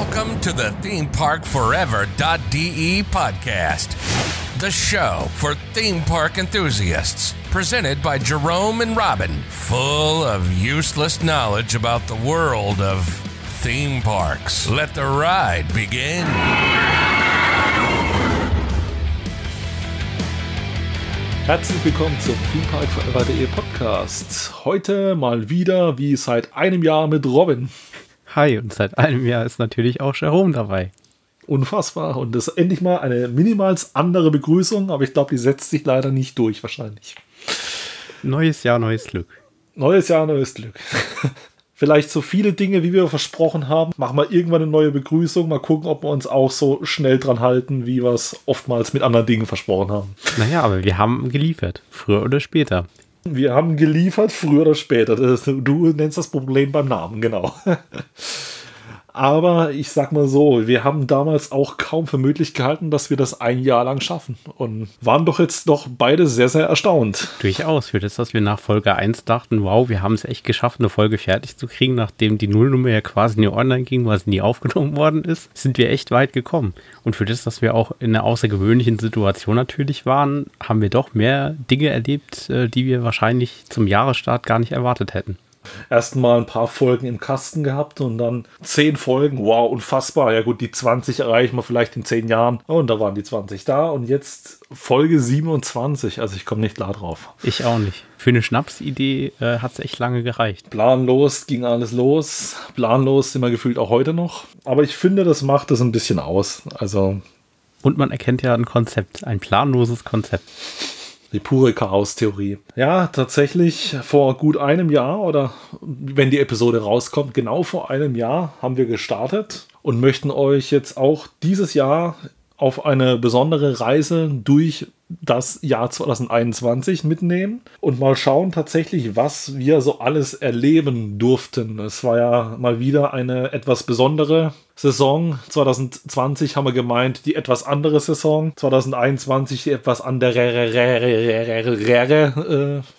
Welcome to the ThemeParkForever.de podcast, the show for theme park enthusiasts, presented by Jerome and Robin, full of useless knowledge about the world of theme parks. Let the ride begin. Herzlich willkommen zum ThemeParkForever.de Podcast. Heute mal wieder wie seit einem Jahr mit Robin. Hi, und seit einem Jahr ist natürlich auch Jerome dabei. Unfassbar. Und das ist endlich mal eine minimals andere Begrüßung, aber ich glaube, die setzt sich leider nicht durch, wahrscheinlich. Neues Jahr, neues Glück. Neues Jahr, neues Glück. Vielleicht so viele Dinge, wie wir versprochen haben. Machen wir irgendwann eine neue Begrüßung. Mal gucken, ob wir uns auch so schnell dran halten, wie wir es oftmals mit anderen Dingen versprochen haben. Naja, aber wir haben geliefert. Früher oder später. Wir haben geliefert, früher oder später. Du nennst das Problem beim Namen, genau. Aber ich sag mal so, wir haben damals auch kaum für möglich gehalten, dass wir das ein Jahr lang schaffen. Und waren doch jetzt doch beide sehr, sehr erstaunt. Durchaus. Für das, dass wir nach Folge 1 dachten, wow, wir haben es echt geschafft, eine Folge fertig zu kriegen, nachdem die Nullnummer ja quasi nie online ging, weil sie nie aufgenommen worden ist, sind wir echt weit gekommen. Und für das, dass wir auch in einer außergewöhnlichen Situation natürlich waren, haben wir doch mehr Dinge erlebt, äh, die wir wahrscheinlich zum Jahresstart gar nicht erwartet hätten erstmal ein paar Folgen im Kasten gehabt und dann zehn Folgen. Wow, unfassbar. Ja gut, die 20 erreichen wir vielleicht in zehn Jahren. Und da waren die 20 da und jetzt Folge 27. Also ich komme nicht klar drauf. Ich auch nicht. Für eine Schnapsidee äh, hat es echt lange gereicht. Planlos ging alles los. Planlos sind wir gefühlt auch heute noch. Aber ich finde, das macht es ein bisschen aus. Also. Und man erkennt ja ein Konzept, ein planloses Konzept. Die pure Chaos-Theorie. Ja, tatsächlich vor gut einem Jahr oder wenn die Episode rauskommt, genau vor einem Jahr haben wir gestartet und möchten euch jetzt auch dieses Jahr auf eine besondere Reise durch das Jahr 2021 mitnehmen und mal schauen tatsächlich, was wir so alles erleben durften. Es war ja mal wieder eine etwas besondere Saison. 2020 haben wir gemeint, die etwas andere Saison. 2021 die etwas andere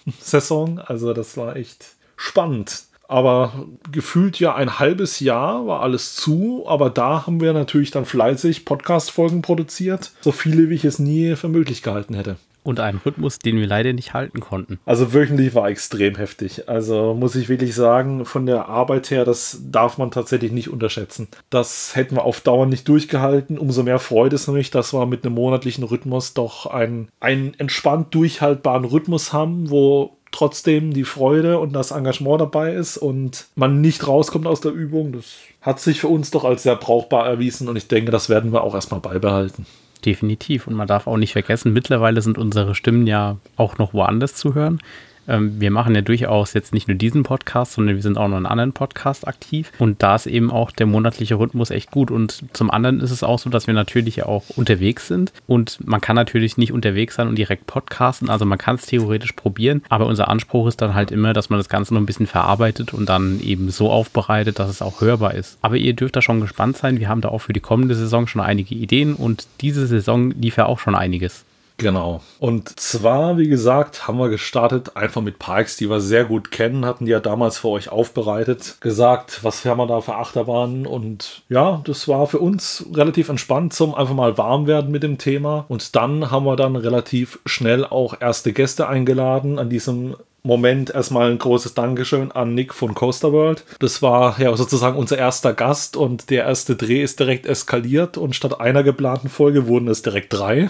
äh, Saison. Also das war echt spannend. Aber gefühlt ja ein halbes Jahr war alles zu, aber da haben wir natürlich dann fleißig Podcast-Folgen produziert. So viele, wie ich es nie für möglich gehalten hätte. Und einen Rhythmus, den wir leider nicht halten konnten. Also wöchentlich war extrem heftig. Also muss ich wirklich sagen, von der Arbeit her, das darf man tatsächlich nicht unterschätzen. Das hätten wir auf Dauer nicht durchgehalten. Umso mehr freut es mich, dass wir mit einem monatlichen Rhythmus doch einen, einen entspannt durchhaltbaren Rhythmus haben, wo trotzdem die Freude und das Engagement dabei ist und man nicht rauskommt aus der Übung. Das hat sich für uns doch als sehr brauchbar erwiesen und ich denke, das werden wir auch erstmal beibehalten. Definitiv. Und man darf auch nicht vergessen, mittlerweile sind unsere Stimmen ja auch noch woanders zu hören. Ähm, wir machen ja durchaus jetzt nicht nur diesen Podcast, sondern wir sind auch noch in anderen Podcasts aktiv. Und da ist eben auch der monatliche Rhythmus echt gut. Und zum anderen ist es auch so, dass wir natürlich auch unterwegs sind. Und man kann natürlich nicht unterwegs sein und direkt podcasten. Also man kann es theoretisch probieren. Aber unser Anspruch ist dann halt immer, dass man das Ganze noch ein bisschen verarbeitet und dann eben so aufbereitet, dass es auch hörbar ist. Aber ihr dürft da schon gespannt sein. Wir haben da auch für die kommende Saison schon einige Ideen und diese Saison lief ja auch schon einiges. Genau. Und zwar, wie gesagt, haben wir gestartet einfach mit Parks, die wir sehr gut kennen, hatten die ja damals für euch aufbereitet, gesagt, was haben wir da für Achterbahnen und ja, das war für uns relativ entspannt zum einfach mal warm werden mit dem Thema und dann haben wir dann relativ schnell auch erste Gäste eingeladen an diesem Moment erstmal ein großes Dankeschön an Nick von Coaster World. Das war ja sozusagen unser erster Gast und der erste Dreh ist direkt eskaliert und statt einer geplanten Folge wurden es direkt drei.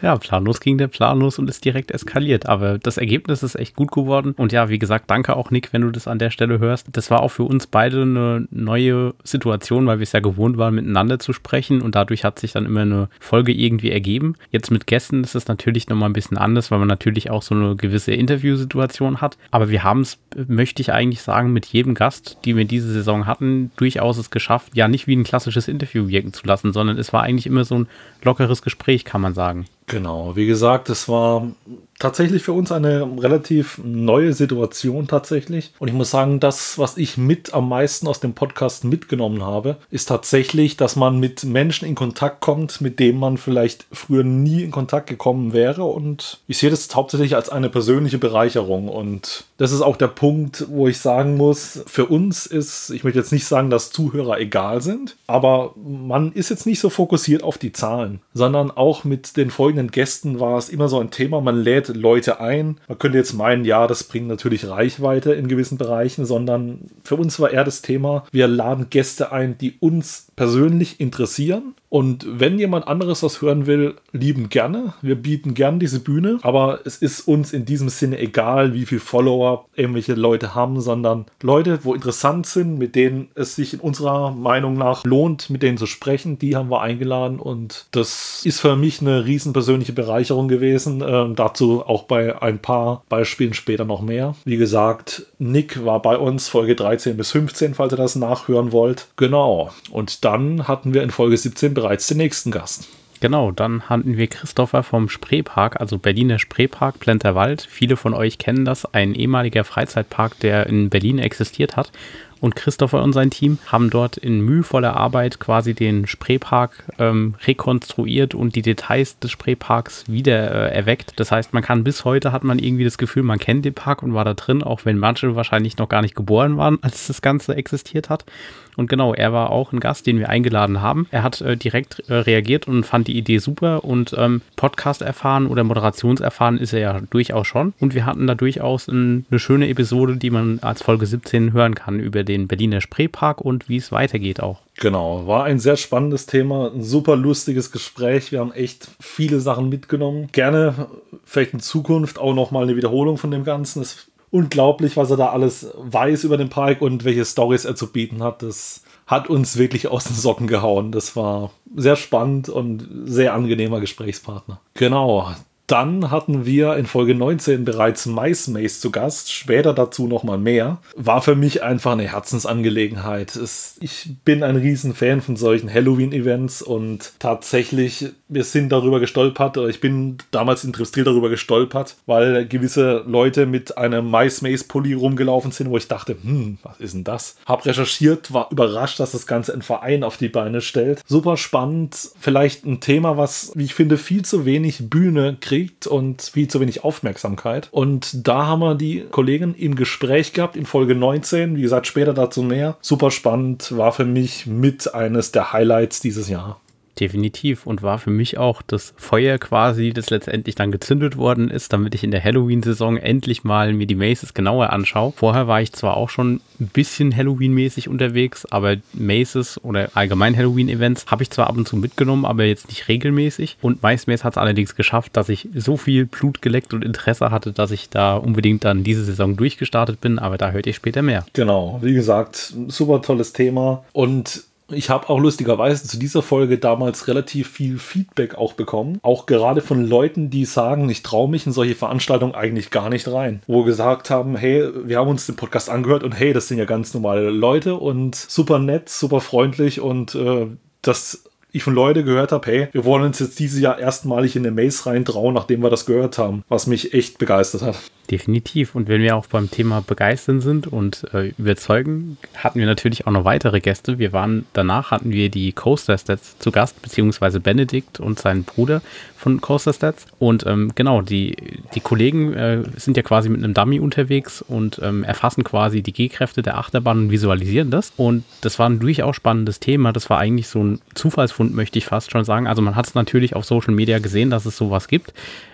Ja, planlos ging der planlos und ist direkt eskaliert. Aber das Ergebnis ist echt gut geworden. Und ja, wie gesagt, danke auch Nick, wenn du das an der Stelle hörst. Das war auch für uns beide eine neue Situation, weil wir es ja gewohnt waren, miteinander zu sprechen. Und dadurch hat sich dann immer eine Folge irgendwie ergeben. Jetzt mit Gästen ist es natürlich nochmal ein bisschen anders, weil man natürlich auch so eine gewisse Interviewsituation hat. Aber wir haben es, möchte ich eigentlich sagen, mit jedem Gast, die wir diese Saison hatten, durchaus es geschafft, ja nicht wie ein klassisches Interview wirken zu lassen, sondern es war eigentlich immer so ein lockeres Gespräch, kann man sagen. Genau, wie gesagt, es war tatsächlich für uns eine relativ neue Situation tatsächlich. Und ich muss sagen, das, was ich mit am meisten aus dem Podcast mitgenommen habe, ist tatsächlich, dass man mit Menschen in Kontakt kommt, mit denen man vielleicht früher nie in Kontakt gekommen wäre. Und ich sehe das hauptsächlich als eine persönliche Bereicherung. Und das ist auch der Punkt, wo ich sagen muss, für uns ist, ich möchte jetzt nicht sagen, dass Zuhörer egal sind, aber man ist jetzt nicht so fokussiert auf die Zahlen, sondern auch mit den folgenden Gästen war es immer so ein Thema, man lädt Leute ein. Man könnte jetzt meinen, ja, das bringt natürlich Reichweite in gewissen Bereichen, sondern für uns war eher das Thema, wir laden Gäste ein, die uns persönlich interessieren. Und wenn jemand anderes das hören will, lieben gerne. Wir bieten gern diese Bühne, aber es ist uns in diesem Sinne egal, wie viele Follower irgendwelche Leute haben, sondern Leute, wo interessant sind, mit denen es sich in unserer Meinung nach lohnt, mit denen zu sprechen, die haben wir eingeladen und das ist für mich eine riesen persönliche Bereicherung gewesen. Äh, dazu auch bei ein paar Beispielen später noch mehr. Wie gesagt, Nick war bei uns Folge 13 bis 15, falls ihr das nachhören wollt. Genau. Und dann hatten wir in Folge 17 bereits den nächsten Gast. Genau, dann hatten wir Christopher vom Spreepark, also Berliner Spreepark Plenterwald. Viele von euch kennen das, ein ehemaliger Freizeitpark, der in Berlin existiert hat und Christopher und sein Team haben dort in mühevoller Arbeit quasi den Spreepark ähm, rekonstruiert und die Details des Spreeparks wieder äh, erweckt. Das heißt, man kann bis heute hat man irgendwie das Gefühl, man kennt den Park und war da drin, auch wenn manche wahrscheinlich noch gar nicht geboren waren, als das Ganze existiert hat. Und genau, er war auch ein Gast, den wir eingeladen haben. Er hat äh, direkt äh, reagiert und fand die Idee super und ähm, Podcast erfahren oder Moderationserfahren ist er ja durchaus schon. Und wir hatten da durchaus ein, eine schöne Episode, die man als Folge 17 hören kann über den Berliner Spreepark und wie es weitergeht auch. Genau, war ein sehr spannendes Thema, ein super lustiges Gespräch. Wir haben echt viele Sachen mitgenommen. Gerne vielleicht in Zukunft auch nochmal eine Wiederholung von dem Ganzen. Es unglaublich, was er da alles weiß über den Park und welche Stories er zu bieten hat. Das hat uns wirklich aus den Socken gehauen. Das war sehr spannend und sehr angenehmer Gesprächspartner. Genau, dann hatten wir in Folge 19 bereits Mice Maze zu Gast, später dazu nochmal mehr. War für mich einfach eine Herzensangelegenheit. Es, ich bin ein Riesenfan von solchen Halloween-Events und tatsächlich, wir sind darüber gestolpert, oder ich bin damals in Tripstil darüber gestolpert, weil gewisse Leute mit einem Mice Maze Pulli rumgelaufen sind, wo ich dachte, hm, was ist denn das? Hab recherchiert, war überrascht, dass das Ganze ein Verein auf die Beine stellt. Super spannend, vielleicht ein Thema, was, wie ich finde, viel zu wenig Bühne kriegt kriegt und viel zu wenig Aufmerksamkeit. Und da haben wir die Kollegen im Gespräch gehabt in Folge 19. Wie gesagt, später dazu mehr. Super spannend, war für mich mit eines der Highlights dieses Jahr. Definitiv und war für mich auch das Feuer quasi, das letztendlich dann gezündet worden ist, damit ich in der Halloween-Saison endlich mal mir die Maces genauer anschaue. Vorher war ich zwar auch schon ein bisschen Halloween-mäßig unterwegs, aber Maces oder allgemein Halloween-Events habe ich zwar ab und zu mitgenommen, aber jetzt nicht regelmäßig. Und Mace hat es allerdings geschafft, dass ich so viel Blut geleckt und Interesse hatte, dass ich da unbedingt dann diese Saison durchgestartet bin, aber da hört ihr später mehr. Genau, wie gesagt, super tolles Thema und ich habe auch lustigerweise zu dieser Folge damals relativ viel Feedback auch bekommen. Auch gerade von Leuten, die sagen, ich traue mich in solche Veranstaltungen eigentlich gar nicht rein. Wo gesagt haben, hey, wir haben uns den Podcast angehört und hey, das sind ja ganz normale Leute und super nett, super freundlich und äh, das ich von Leuten gehört habe, hey, wir wollen uns jetzt dieses Jahr erstmalig in eine Maze reintrauen, nachdem wir das gehört haben, was mich echt begeistert hat. Definitiv. Und wenn wir auch beim Thema begeistern sind und äh, überzeugen, hatten wir natürlich auch noch weitere Gäste. Wir waren danach hatten wir die Coaster Stats zu Gast, beziehungsweise Benedikt und sein Bruder von Coaster Stats. Und ähm, genau, die, die Kollegen äh, sind ja quasi mit einem Dummy unterwegs und ähm, erfassen quasi die G-Kräfte der Achterbahn und visualisieren das. Und das war ein durchaus spannendes Thema. Das war eigentlich so ein Zufallsfund, möchte ich fast schon sagen. Also man hat es natürlich auf Social Media gesehen, dass es sowas gibt.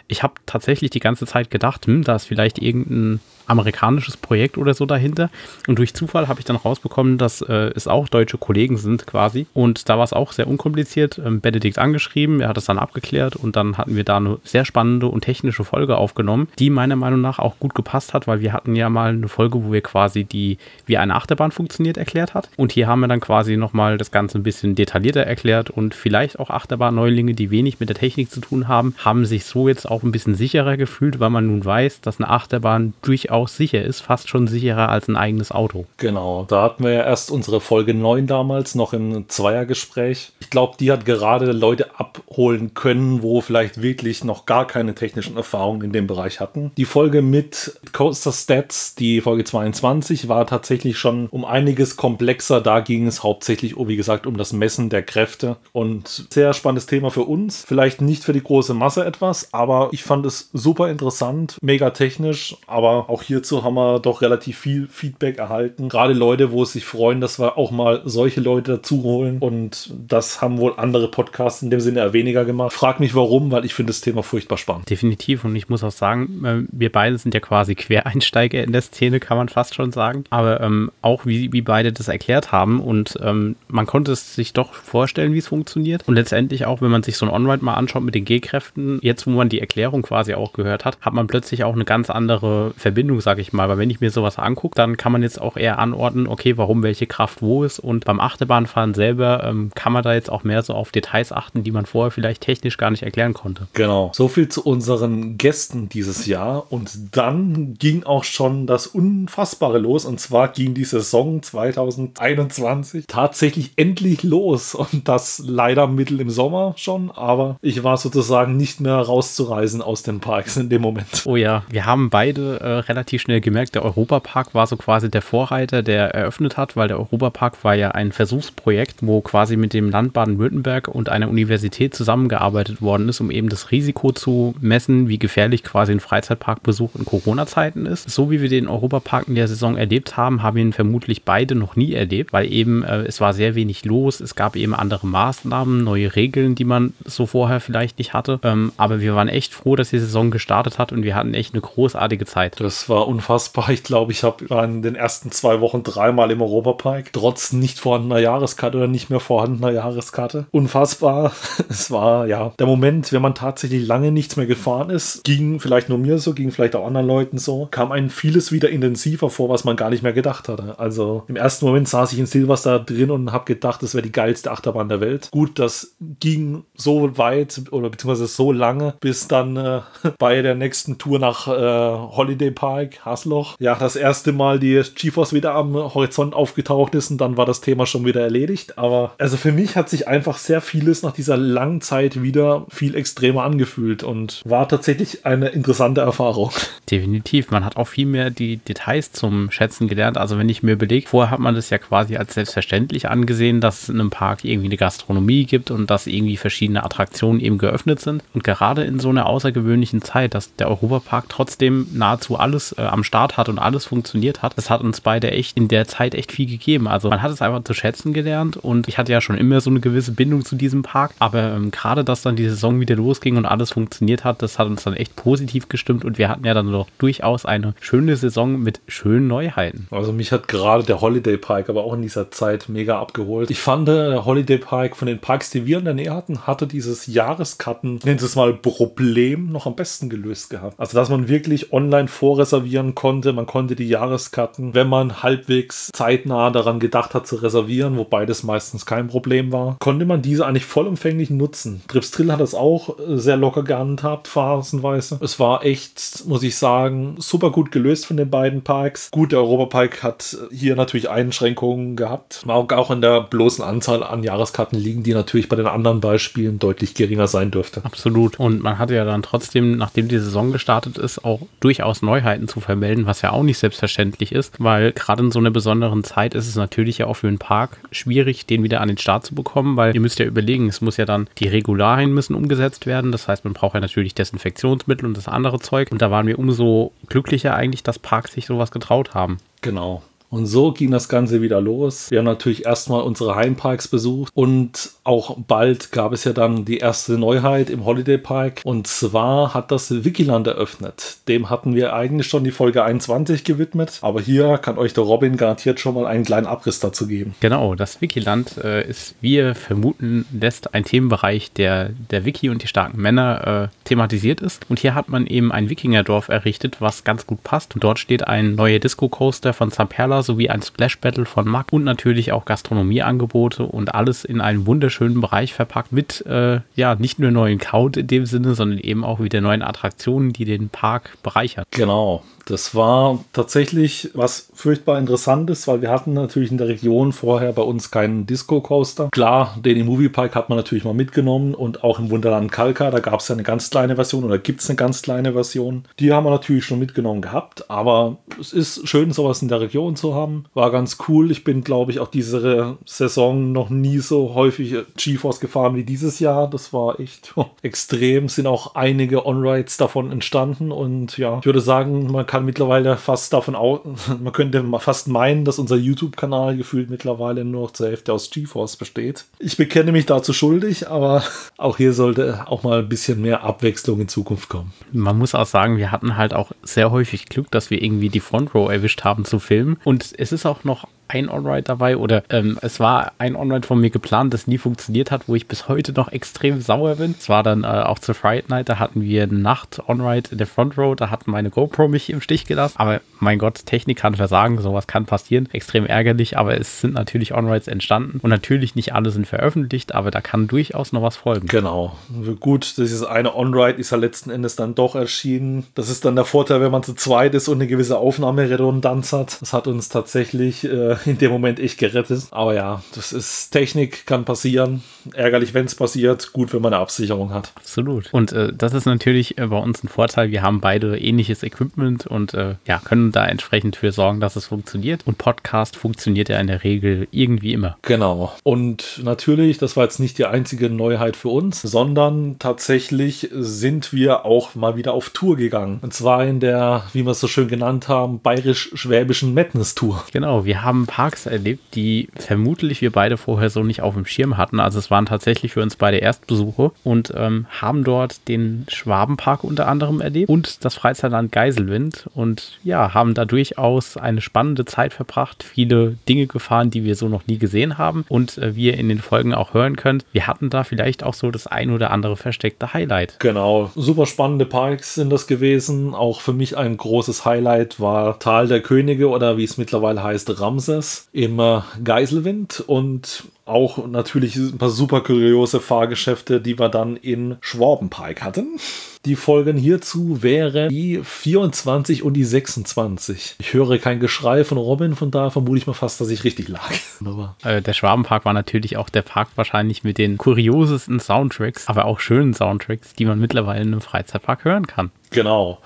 Ich habe tatsächlich die ganze Zeit gedacht, hm, da ist vielleicht irgendein amerikanisches Projekt oder so dahinter. Und durch Zufall habe ich dann rausbekommen, dass äh, es auch deutsche Kollegen sind quasi. Und da war es auch sehr unkompliziert. Ähm, Benedikt angeschrieben, er hat es dann abgeklärt und dann hatten wir da eine sehr spannende und technische Folge aufgenommen, die meiner Meinung nach auch gut gepasst hat, weil wir hatten ja mal eine Folge, wo wir quasi die, wie eine Achterbahn funktioniert, erklärt hat. Und hier haben wir dann quasi nochmal das Ganze ein bisschen detaillierter erklärt und vielleicht auch Achterbahn-Neulinge, die wenig mit der Technik zu tun haben, haben sich so jetzt auch ein bisschen sicherer gefühlt, weil man nun weiß, dass eine Achterbahn durchaus sicher ist, fast schon sicherer als ein eigenes Auto. Genau, da hatten wir ja erst unsere Folge 9 damals noch im Zweiergespräch. Ich glaube, die hat gerade Leute abholen können, wo vielleicht wirklich noch gar keine technischen Erfahrungen in dem Bereich hatten. Die Folge mit Coaster Stats, die Folge 22, war tatsächlich schon um einiges komplexer. Da ging es hauptsächlich, oh, wie gesagt, um das Messen der Kräfte und sehr spannendes Thema für uns. Vielleicht nicht für die große Masse etwas, aber ich fand es super interessant, mega technisch, aber auch hierzu haben wir doch relativ viel Feedback erhalten. Gerade Leute, wo es sich freuen, dass wir auch mal solche Leute dazu holen und das haben wohl andere Podcasts in dem Sinne eher weniger gemacht. Frag mich warum, weil ich finde das Thema furchtbar spannend. Definitiv und ich muss auch sagen, äh, wir beide sind ja quasi Quereinsteiger in der Szene, kann man fast schon sagen. Aber ähm, auch wie, wie beide das erklärt haben und ähm, man konnte es sich doch vorstellen, wie es funktioniert. Und letztendlich auch, wenn man sich so ein On-Ride mal anschaut mit den G-Kräften, jetzt wo man die Erklärung quasi auch gehört hat, hat man plötzlich auch eine ganz andere Verbindung, sage ich mal. Weil wenn ich mir sowas angucke, dann kann man jetzt auch eher anordnen, okay, warum welche Kraft wo ist. Und beim Achterbahnfahren selber ähm, kann man da jetzt auch mehr so auf Details achten, die man vorher vielleicht technisch gar nicht erklären konnte. Genau. So viel zu unseren Gästen dieses Jahr. Und dann ging auch schon das Unfassbare los. Und zwar ging die Saison 2021 tatsächlich endlich los. Und das leider mittel im Sommer schon. Aber ich war sozusagen nicht mehr rauszureisen aus den Parks in dem Moment. Oh ja, wir haben beide äh, relativ schnell gemerkt, der Europapark war so quasi der Vorreiter, der eröffnet hat, weil der Europapark war ja ein Versuchsprojekt, wo quasi mit dem Land Baden-Württemberg und einer Universität zusammengearbeitet worden ist, um eben das Risiko zu messen, wie gefährlich quasi ein Freizeitparkbesuch in Corona-Zeiten ist. So wie wir den Europapark in der Saison erlebt haben, haben wir ihn vermutlich beide noch nie erlebt, weil eben äh, es war sehr wenig los, es gab eben andere Maßnahmen, neue Regeln, die man so vorher vielleicht nicht hatte. Ähm, aber wir waren echt froh, dass die Saison gestartet hat und wir hatten echt eine großartige Zeit. Das war unfassbar. Ich glaube, ich habe in den ersten zwei Wochen dreimal im Europapark, trotz nicht vorhandener Jahreskarte oder nicht mehr vorhandener Jahreskarte. Unfassbar. Es war ja der Moment, wenn man tatsächlich lange nichts mehr gefahren ist, ging vielleicht nur mir so, ging vielleicht auch anderen Leuten so, kam einem vieles wieder intensiver vor, was man gar nicht mehr gedacht hatte. Also im ersten Moment saß ich in Silverstar drin und habe gedacht, das wäre die geilste Achterbahn der Welt. Gut, das ging so weit oder beziehungsweise so lange, bis dann äh, bei der nächsten Tour nach äh, Holiday Park, Hasloch, ja, das erste Mal die GeForce wieder am Horizont aufgetaucht ist und dann war das Thema schon wieder erledigt. Aber also für mich hat sich einfach sehr vieles nach dieser langen Zeit wieder viel extremer angefühlt und war tatsächlich eine interessante Erfahrung. Definitiv. Man hat auch viel mehr die Details zum Schätzen gelernt. Also wenn ich mir überlege, vorher hat man das ja quasi als selbstverständlich angesehen, dass es in einem Park irgendwie eine Gastronomie gibt und dass irgendwie verschiedene Attraktionen eben geöffnet sind. Und gerade in so einer außergewöhnlichen Zeit, dass der Europapark trotzdem nahezu alles äh, am Start hat und alles funktioniert hat, das hat uns beide echt in der Zeit echt viel gegeben. Also man hat es einfach zu schätzen gelernt und ich hatte ja schon immer so eine gewisse Bindung zu diesem Park. Aber ähm, gerade, dass dann die Saison wieder losging und alles funktioniert hat, das hat uns dann echt positiv gestimmt und wir hatten ja dann doch durchaus eine schöne Saison mit schönen Neuheiten. Also mich hat gerade der Holiday Park aber auch in dieser Zeit mega abgeholt. Ich fand, der Holiday Park von den Parks, die wir in der Nähe hatten, hatte dieses Jahreskarten, nennt es mal Problem, noch am besten gelöst gehabt. Also dass man wirklich online vorreservieren konnte, man konnte die Jahreskarten, wenn man halbwegs zeitnah daran gedacht hat zu reservieren, wobei das meistens kein Problem war, konnte man diese eigentlich vollumfänglich nutzen. Trips Drill hat das auch sehr locker gehandhabt, phasenweise. Es war echt, muss ich sagen, super gut gelöst von den beiden Parks. Gut, der Europapark hat hier natürlich Einschränkungen gehabt. Auch in der bloßen Anzahl an Jahreskarten liegen, die natürlich bei den anderen Beispielen deutlich geringer sein dürfte. Absolut. Und man hatte ja dann trotzdem, nachdem die Saison gestartet ist, auch durchaus Neuheiten zu vermelden, was ja auch nicht selbstverständlich ist, weil gerade in so einer besonderen Zeit ist es natürlich ja auch für einen Park schwierig, den wieder an den Start zu bekommen, weil ihr müsst ja überlegen, es muss ja dann, die Regularien müssen umgesetzt werden. Das heißt, man braucht ja natürlich Desinfektionsmittel und das andere Zeug. Und da waren wir umso glücklicher eigentlich, dass Parks sich sowas getraut haben. Genau. Und so ging das Ganze wieder los. Wir haben natürlich erstmal unsere Heimparks besucht und auch bald gab es ja dann die erste Neuheit im Holiday Park. Und zwar hat das Wikiland eröffnet. Dem hatten wir eigentlich schon die Folge 21 gewidmet. Aber hier kann euch der Robin garantiert schon mal einen kleinen Abriss dazu geben. Genau, das Wikiland äh, ist, wie ihr vermuten lässt, ein Themenbereich, der der Wiki und die starken Männer äh, thematisiert ist. Und hier hat man eben ein Wikingerdorf errichtet, was ganz gut passt. Und dort steht ein neuer Disco-Coaster von Zamperla sowie ein Splash Battle von Mac und natürlich auch Gastronomieangebote und alles in einen wunderschönen Bereich verpackt mit, äh, ja, nicht nur neuen Count in dem Sinne, sondern eben auch wieder neuen Attraktionen, die den Park bereichern. Genau. Das war tatsächlich was furchtbar Interessantes, weil wir hatten natürlich in der Region vorher bei uns keinen Disco-Coaster. Klar, den im Moviepark hat man natürlich mal mitgenommen und auch im Wunderland Kalka, da gab es ja eine ganz kleine Version oder gibt es eine ganz kleine Version. Die haben wir natürlich schon mitgenommen gehabt, aber es ist schön, sowas in der Region zu haben. War ganz cool. Ich bin, glaube ich, auch diese Saison noch nie so häufig GeForce gefahren wie dieses Jahr. Das war echt extrem. Sind auch einige On-Rides davon entstanden und ja, ich würde sagen, man kann kann mittlerweile fast davon aus, man könnte fast meinen, dass unser YouTube-Kanal gefühlt mittlerweile nur noch zur Hälfte aus GeForce besteht. Ich bekenne mich dazu schuldig, aber auch hier sollte auch mal ein bisschen mehr Abwechslung in Zukunft kommen. Man muss auch sagen, wir hatten halt auch sehr häufig Glück, dass wir irgendwie die Front Row erwischt haben zu filmen. Und es ist auch noch ein On-Ride dabei oder ähm, es war ein On-Ride von mir geplant, das nie funktioniert hat, wo ich bis heute noch extrem sauer bin. Es war dann äh, auch zur Friday Night, da hatten wir Nacht On-Ride in der Front Row, da hat meine GoPro mich im Stich gelassen. Aber mein Gott, Technik kann versagen, sowas kann passieren. Extrem ärgerlich, aber es sind natürlich On-Rides entstanden und natürlich nicht alle sind veröffentlicht, aber da kann durchaus noch was folgen. Genau. Gut, dieses eine On-Ride ist ja letzten Endes dann doch erschienen. Das ist dann der Vorteil, wenn man zu zweit ist und eine gewisse Aufnahmeredundanz hat. Das hat uns tatsächlich äh, in dem Moment echt gerettet. Aber ja, das ist Technik, kann passieren. Ärgerlich, wenn es passiert. Gut, wenn man eine Absicherung hat. Absolut. Und äh, das ist natürlich äh, bei uns ein Vorteil. Wir haben beide ähnliches Equipment und äh, ja, können da entsprechend für sorgen, dass es funktioniert. Und Podcast funktioniert ja in der Regel irgendwie immer. Genau. Und natürlich, das war jetzt nicht die einzige Neuheit für uns, sondern tatsächlich sind wir auch mal wieder auf Tour gegangen. Und zwar in der, wie wir es so schön genannt haben, bayerisch-schwäbischen Madness Tour. Genau, wir haben Parks erlebt, die vermutlich wir beide vorher so nicht auf dem Schirm hatten. Also es waren tatsächlich für uns beide Erstbesuche und ähm, haben dort den Schwabenpark unter anderem erlebt und das Freizeitland Geiselwind und ja, haben da durchaus eine spannende Zeit verbracht, viele Dinge gefahren, die wir so noch nie gesehen haben und äh, wie ihr in den Folgen auch hören könnt, wir hatten da vielleicht auch so das ein oder andere versteckte Highlight. Genau, super spannende Parks sind das gewesen. Auch für mich ein großes Highlight war Tal der Könige oder wie es mittlerweile heißt, Ramses Kansas im Geiselwind und auch natürlich ein paar super kuriose Fahrgeschäfte, die wir dann in Schwabenpark hatten. Die Folgen hierzu wären die 24 und die 26. Ich höre kein Geschrei von Robin, von da vermute ich mal fast, dass ich richtig lag. Äh, der Schwabenpark war natürlich auch der Park wahrscheinlich mit den kuriosesten Soundtracks, aber auch schönen Soundtracks, die man mittlerweile in einem Freizeitpark hören kann. Genau.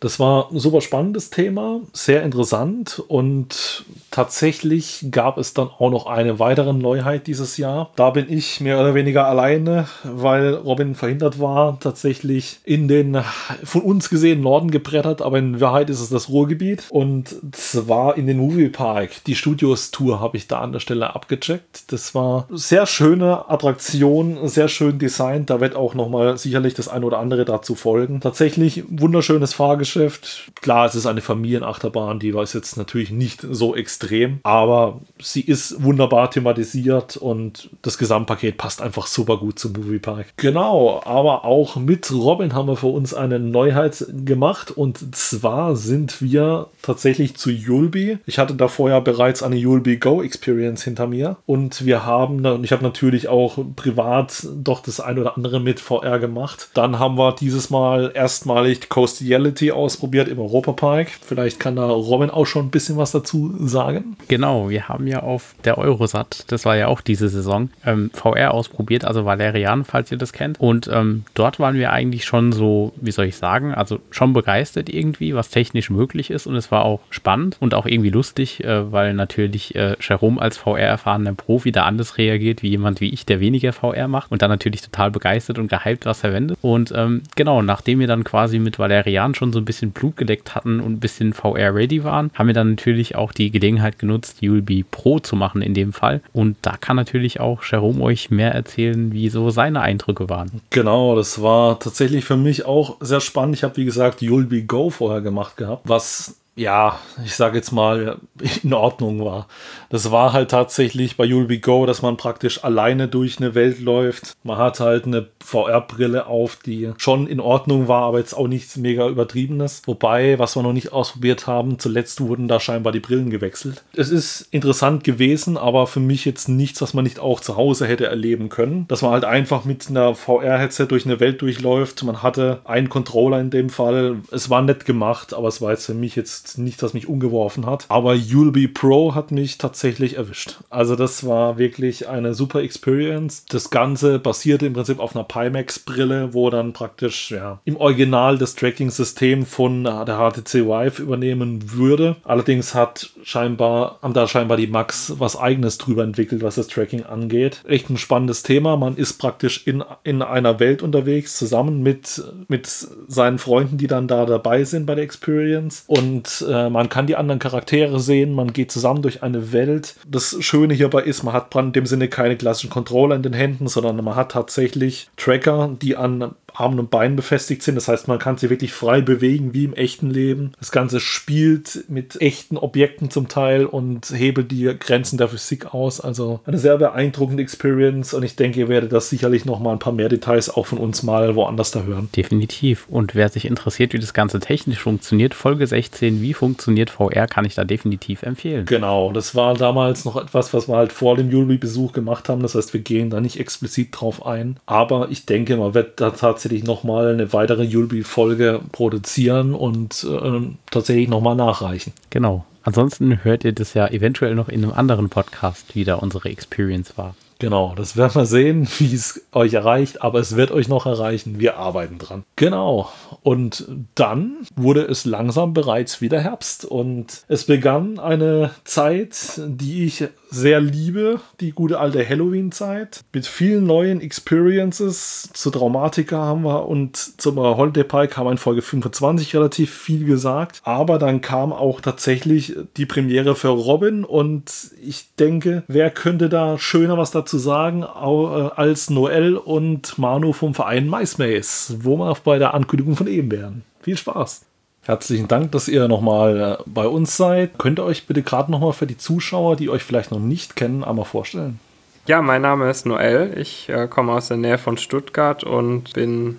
Das war ein super spannendes Thema, sehr interessant und tatsächlich gab es dann auch noch eine weitere Neuheit dieses Jahr. Da bin ich mehr oder weniger alleine, weil Robin verhindert war, tatsächlich in den von uns gesehen Norden gebrettert, aber in Wahrheit ist es das Ruhrgebiet und zwar in den Moviepark. Die Studios Tour habe ich da an der Stelle abgecheckt. Das war sehr schöne Attraktion, sehr schön designt. Da wird auch nochmal sicherlich das eine oder andere dazu folgen. Tatsächlich wunderschönes Fahrgeschäft. Klar, es ist eine Familienachterbahn, die war jetzt natürlich nicht so extrem, aber sie ist wunderbar thematisiert und das Gesamtpaket passt einfach super gut zum Moviepark. Genau, aber auch mit Robin haben wir für uns eine Neuheit gemacht und zwar sind wir tatsächlich zu Yulby. Ich hatte da vorher bereits eine Yulby Go Experience hinter mir und wir haben, und ich habe natürlich auch privat doch das ein oder andere mit VR gemacht. Dann haben wir dieses Mal erstmalig Coastiality ausprobiert im Europapark. Vielleicht kann da Robin auch schon ein bisschen was dazu sagen. Genau, wir haben ja auf der Eurosat, das war ja auch diese Saison, ähm, VR ausprobiert, also Valerian, falls ihr das kennt. Und ähm, dort waren wir eigentlich schon so, wie soll ich sagen, also schon begeistert irgendwie, was technisch möglich ist. Und es war auch spannend und auch irgendwie lustig, äh, weil natürlich äh, Jerome als VR-erfahrener Profi da anders reagiert, wie jemand wie ich, der weniger VR macht und dann natürlich total begeistert und gehypt was verwendet. Und ähm, genau, nachdem wir dann quasi mit Valerian schon so ein bisschen Blut geleckt hatten und ein bisschen VR-ready waren, haben wir dann natürlich auch die Gelegenheit genutzt, ULB Pro zu machen in dem Fall. Und da kann natürlich auch Jerome euch mehr erzählen, wie so seine Eindrücke waren. Genau, das war tatsächlich für mich auch sehr spannend. Ich habe, wie gesagt, ULB Go vorher gemacht gehabt, was ja, ich sage jetzt mal, in Ordnung war. Das war halt tatsächlich bei You'll Be Go, dass man praktisch alleine durch eine Welt läuft. Man hat halt eine VR-Brille auf, die schon in Ordnung war, aber jetzt auch nichts mega übertriebenes. Wobei, was wir noch nicht ausprobiert haben, zuletzt wurden da scheinbar die Brillen gewechselt. Es ist interessant gewesen, aber für mich jetzt nichts, was man nicht auch zu Hause hätte erleben können. Dass man halt einfach mit einer VR-Headset durch eine Welt durchläuft. Man hatte einen Controller in dem Fall. Es war nett gemacht, aber es war jetzt für mich jetzt nicht, was mich umgeworfen hat. Aber You'll Be Pro hat mich tatsächlich erwischt. Also das war wirklich eine super Experience. Das Ganze basierte im Prinzip auf einer Pimax-Brille, wo dann praktisch ja, im Original das Tracking-System von der HTC Vive übernehmen würde. Allerdings hat scheinbar, haben da scheinbar die Max was eigenes drüber entwickelt, was das Tracking angeht. Echt ein spannendes Thema. Man ist praktisch in, in einer Welt unterwegs, zusammen mit, mit seinen Freunden, die dann da dabei sind bei der Experience. Und äh, man kann die anderen Charaktere sehen, man geht zusammen durch eine Welt. Das Schöne hierbei ist, man hat in dem Sinne keine klassischen Controller in den Händen, sondern man hat tatsächlich Tracker, die an Armen und Beinen befestigt sind. Das heißt, man kann sie wirklich frei bewegen, wie im echten Leben. Das Ganze spielt mit echten Objekten zum Teil und hebelt die Grenzen der Physik aus. Also eine sehr beeindruckende Experience und ich denke, ihr werdet das sicherlich noch mal ein paar mehr Details auch von uns mal woanders da hören. Definitiv. Und wer sich interessiert, wie das Ganze technisch funktioniert, Folge 16, wie funktioniert VR, kann ich da definitiv empfehlen. Genau, das war damals noch etwas, was wir halt vor dem Julbi-Besuch gemacht haben. Das heißt, wir gehen da nicht explizit drauf ein. Aber ich denke, man wird da tatsächlich tatsächlich nochmal eine weitere Yulby-Folge produzieren und äh, tatsächlich nochmal nachreichen. Genau. Ansonsten hört ihr das ja eventuell noch in einem anderen Podcast, wie da unsere Experience war. Genau, das werden wir sehen, wie es euch erreicht, aber es wird euch noch erreichen. Wir arbeiten dran. Genau. Und dann wurde es langsam bereits wieder Herbst und es begann eine Zeit, die ich sehr liebe, die gute alte Halloween-Zeit. Mit vielen neuen Experiences. Zu Traumatika haben wir und zum Holiday Park haben wir in Folge 25 relativ viel gesagt. Aber dann kam auch tatsächlich die Premiere für Robin und ich denke, wer könnte da schöner was dazu sagen äh, als Noel und Manu vom Verein MySpace, wo wir bei der Ankündigung von eben wären. Viel Spaß! Herzlichen Dank, dass ihr nochmal äh, bei uns seid. Könnt ihr euch bitte gerade nochmal für die Zuschauer, die euch vielleicht noch nicht kennen, einmal vorstellen? Ja, mein Name ist Noel. Ich äh, komme aus der Nähe von Stuttgart und bin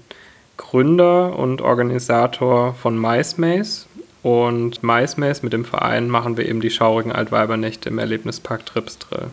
Gründer und Organisator von MySpace. Und MySpace mit dem Verein machen wir eben die schaurigen Altweibernächte im Erlebnispark Tripsdrill.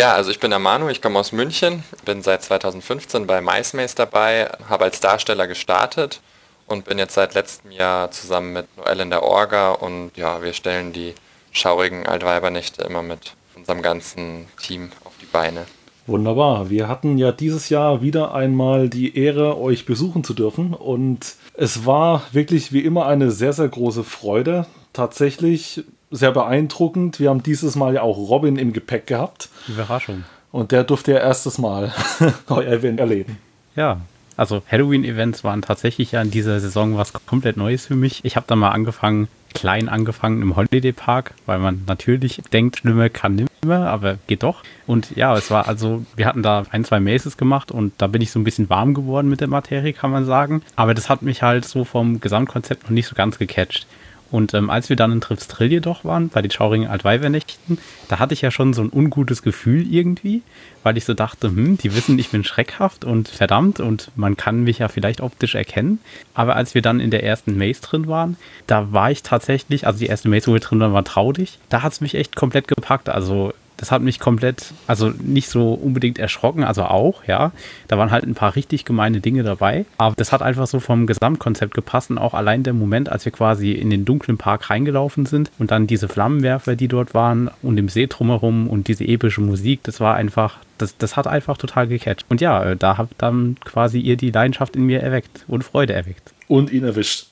Ja, also ich bin der Manu, ich komme aus München, bin seit 2015 bei MySpace dabei, habe als Darsteller gestartet und bin jetzt seit letztem Jahr zusammen mit Noel in der Orga und ja, wir stellen die schaurigen Altweibernächte immer mit unserem ganzen Team auf die Beine. Wunderbar. Wir hatten ja dieses Jahr wieder einmal die Ehre, euch besuchen zu dürfen und es war wirklich wie immer eine sehr, sehr große Freude. Tatsächlich sehr beeindruckend. Wir haben dieses Mal ja auch Robin im Gepäck gehabt. Überraschung. Und der durfte ja erstes Mal euer Event erleben. Ja, also Halloween-Events waren tatsächlich ja in dieser Saison was komplett Neues für mich. Ich habe da mal angefangen, klein angefangen im Holiday Park, weil man natürlich denkt, schlimmer kann nimmer, aber geht doch. Und ja, es war also, wir hatten da ein, zwei Maces gemacht und da bin ich so ein bisschen warm geworden mit der Materie, kann man sagen. Aber das hat mich halt so vom Gesamtkonzept noch nicht so ganz gecatcht. Und ähm, als wir dann in Tripstrill jedoch waren, bei den schaurigen Altweibernächten, da hatte ich ja schon so ein ungutes Gefühl irgendwie, weil ich so dachte, hm, die wissen, ich bin schreckhaft und verdammt und man kann mich ja vielleicht optisch erkennen. Aber als wir dann in der ersten Maze drin waren, da war ich tatsächlich, also die erste Maze, wo wir drin waren, war traurig. Da hat es mich echt komplett gepackt. Also das hat mich komplett, also nicht so unbedingt erschrocken, also auch, ja. Da waren halt ein paar richtig gemeine Dinge dabei. Aber das hat einfach so vom Gesamtkonzept gepasst und auch allein der Moment, als wir quasi in den dunklen Park reingelaufen sind und dann diese Flammenwerfer, die dort waren und im See drumherum und diese epische Musik, das war einfach, das, das hat einfach total gecatcht. Und ja, äh, da habt dann quasi ihr die Leidenschaft in mir erweckt und Freude erweckt. Und ihn erwischt.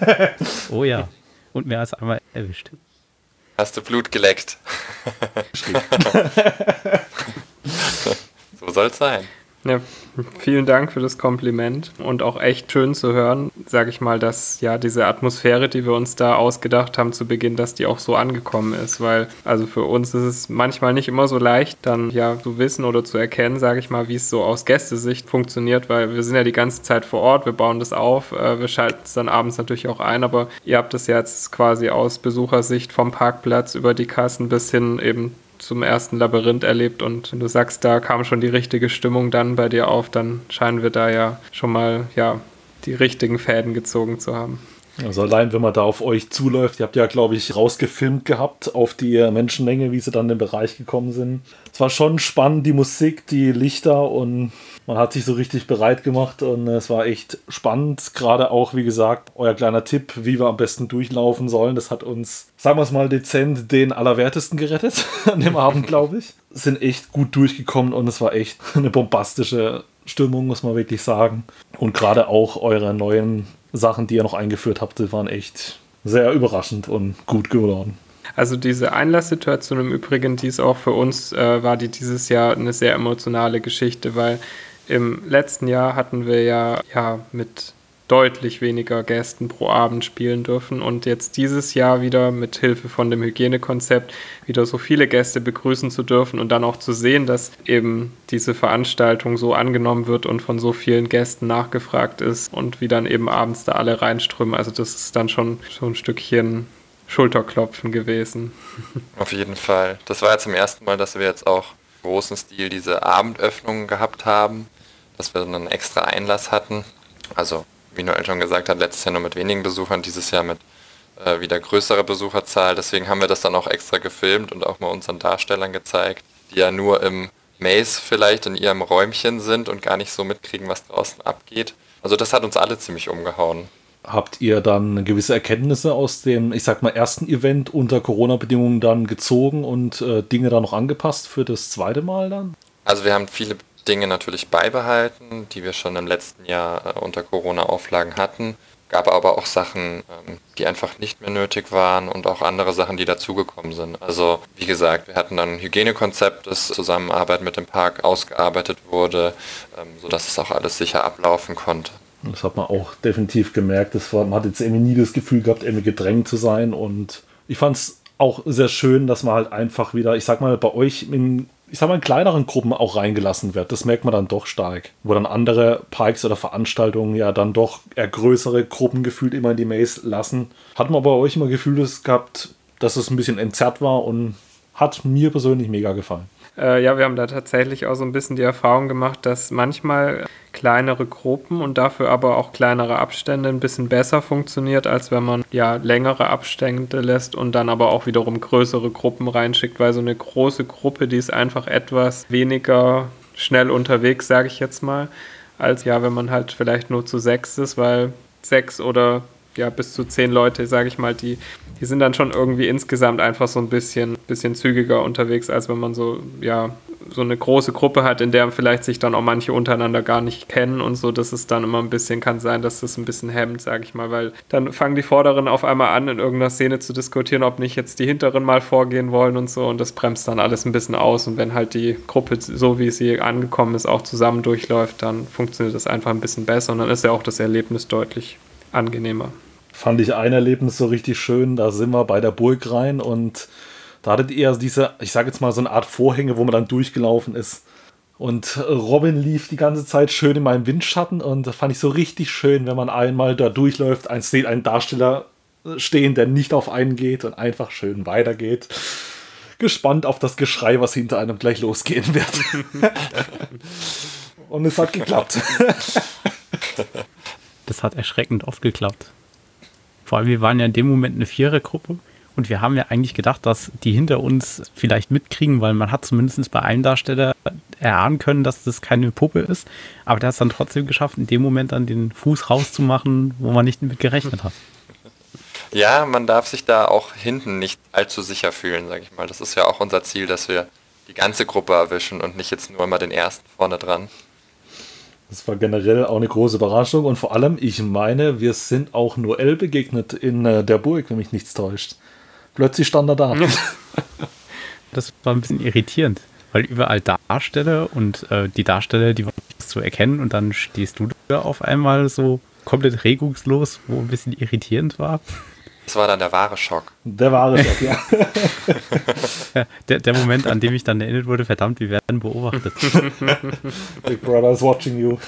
oh ja. Und mehr als einmal erwischt. Hast du Blut geleckt? so soll es sein. Ja, vielen Dank für das Kompliment und auch echt schön zu hören, sage ich mal, dass ja diese Atmosphäre, die wir uns da ausgedacht haben zu Beginn, dass die auch so angekommen ist, weil also für uns ist es manchmal nicht immer so leicht, dann ja zu wissen oder zu erkennen, sage ich mal, wie es so aus Gästesicht funktioniert, weil wir sind ja die ganze Zeit vor Ort, wir bauen das auf, äh, wir schalten es dann abends natürlich auch ein, aber ihr habt es jetzt quasi aus Besuchersicht vom Parkplatz über die Kassen bis hin eben zum ersten Labyrinth erlebt und wenn du sagst, da kam schon die richtige Stimmung dann bei dir auf, dann scheinen wir da ja schon mal ja die richtigen Fäden gezogen zu haben. Also allein, wenn man da auf euch zuläuft, ihr habt ja, glaube ich, rausgefilmt gehabt auf die Menschenmenge, wie sie dann in den Bereich gekommen sind. Es war schon spannend, die Musik, die Lichter und man hat sich so richtig bereit gemacht und es war echt spannend. Gerade auch, wie gesagt, euer kleiner Tipp, wie wir am besten durchlaufen sollen. Das hat uns, sagen wir es mal dezent, den Allerwertesten gerettet an dem Abend, glaube ich. Sind echt gut durchgekommen und es war echt eine bombastische Stimmung, muss man wirklich sagen. Und gerade auch eure neuen Sachen, die ihr noch eingeführt habt, die waren echt sehr überraschend und gut geworden. Also diese Einlasssituation im Übrigen, die ist auch für uns, äh, war die dieses Jahr eine sehr emotionale Geschichte, weil im letzten Jahr hatten wir ja, ja mit deutlich weniger Gästen pro Abend spielen dürfen und jetzt dieses Jahr wieder mit Hilfe von dem Hygienekonzept wieder so viele Gäste begrüßen zu dürfen und dann auch zu sehen, dass eben diese Veranstaltung so angenommen wird und von so vielen Gästen nachgefragt ist und wie dann eben abends da alle reinströmen. Also das ist dann schon so ein Stückchen Schulterklopfen gewesen. Auf jeden Fall. Das war ja zum ersten Mal, dass wir jetzt auch großen Stil diese Abendöffnungen gehabt haben dass wir einen extra Einlass hatten. Also, wie Noel schon gesagt hat, letztes Jahr nur mit wenigen Besuchern, dieses Jahr mit äh, wieder größerer Besucherzahl. Deswegen haben wir das dann auch extra gefilmt und auch mal unseren Darstellern gezeigt, die ja nur im Maze vielleicht in ihrem Räumchen sind und gar nicht so mitkriegen, was draußen abgeht. Also das hat uns alle ziemlich umgehauen. Habt ihr dann gewisse Erkenntnisse aus dem, ich sag mal, ersten Event unter Corona-Bedingungen dann gezogen und äh, Dinge dann noch angepasst für das zweite Mal dann? Also wir haben viele Dinge natürlich beibehalten, die wir schon im letzten Jahr äh, unter Corona-Auflagen hatten. Gab aber auch Sachen, ähm, die einfach nicht mehr nötig waren und auch andere Sachen, die dazugekommen sind. Also wie gesagt, wir hatten dann ein Hygienekonzept, das Zusammenarbeit mit dem Park ausgearbeitet wurde, ähm, sodass es auch alles sicher ablaufen konnte. Das hat man auch definitiv gemerkt. Das war, man hat jetzt irgendwie nie das Gefühl gehabt, irgendwie gedrängt zu sein. Und ich fand es auch sehr schön, dass man halt einfach wieder, ich sag mal, bei euch in ich sag mal, in kleineren Gruppen auch reingelassen wird. Das merkt man dann doch stark. Wo dann andere Pikes oder Veranstaltungen ja dann doch eher größere Gruppen gefühlt immer in die Maze lassen. Hat man bei euch immer Gefühl gehabt, dass es ein bisschen entzerrt war und hat mir persönlich mega gefallen. Äh, ja, wir haben da tatsächlich auch so ein bisschen die Erfahrung gemacht, dass manchmal kleinere Gruppen und dafür aber auch kleinere Abstände ein bisschen besser funktioniert, als wenn man ja längere Abstände lässt und dann aber auch wiederum größere Gruppen reinschickt, weil so eine große Gruppe, die ist einfach etwas weniger schnell unterwegs, sage ich jetzt mal, als ja, wenn man halt vielleicht nur zu sechs ist, weil sechs oder ja bis zu zehn Leute, sage ich mal, die die sind dann schon irgendwie insgesamt einfach so ein bisschen, bisschen zügiger unterwegs, als wenn man so, ja, so eine große Gruppe hat, in der vielleicht sich dann auch manche untereinander gar nicht kennen und so, dass es dann immer ein bisschen, kann sein, dass das ein bisschen hemmt, sage ich mal, weil dann fangen die Vorderen auf einmal an, in irgendeiner Szene zu diskutieren, ob nicht jetzt die Hinteren mal vorgehen wollen und so. Und das bremst dann alles ein bisschen aus. Und wenn halt die Gruppe, so wie sie angekommen ist, auch zusammen durchläuft, dann funktioniert das einfach ein bisschen besser. Und dann ist ja auch das Erlebnis deutlich angenehmer fand ich ein Erlebnis so richtig schön. Da sind wir bei der Burg rein und da hattet ihr diese, ich sage jetzt mal, so eine Art Vorhänge, wo man dann durchgelaufen ist. Und Robin lief die ganze Zeit schön in meinem Windschatten und das fand ich so richtig schön, wenn man einmal da durchläuft, ein, einen Darsteller stehen, der nicht auf einen geht und einfach schön weitergeht. Gespannt auf das Geschrei, was hinter einem gleich losgehen wird. und es hat geklappt. das hat erschreckend oft geklappt. Vor allem, wir waren ja in dem Moment eine Vierergruppe und wir haben ja eigentlich gedacht, dass die hinter uns vielleicht mitkriegen, weil man hat zumindest bei einem Darsteller erahnen können, dass das keine Puppe ist. Aber der hat es dann trotzdem geschafft, in dem Moment dann den Fuß rauszumachen, wo man nicht mit gerechnet hat. Ja, man darf sich da auch hinten nicht allzu sicher fühlen, sage ich mal. Das ist ja auch unser Ziel, dass wir die ganze Gruppe erwischen und nicht jetzt nur immer den ersten vorne dran. Das war generell auch eine große Überraschung und vor allem, ich meine, wir sind auch Noel begegnet in äh, der Burg, wenn mich nichts täuscht. Plötzlich stand er da. Das war ein bisschen irritierend, weil überall Darsteller und äh, die Darsteller, die waren zu erkennen und dann stehst du da auf einmal so komplett regungslos, wo ein bisschen irritierend war. Das war dann der wahre Schock. Der wahre Schock, ja. ja der, der, Moment, an dem ich dann erinnert wurde, verdammt, wir werden beobachtet. Big Brother is watching you.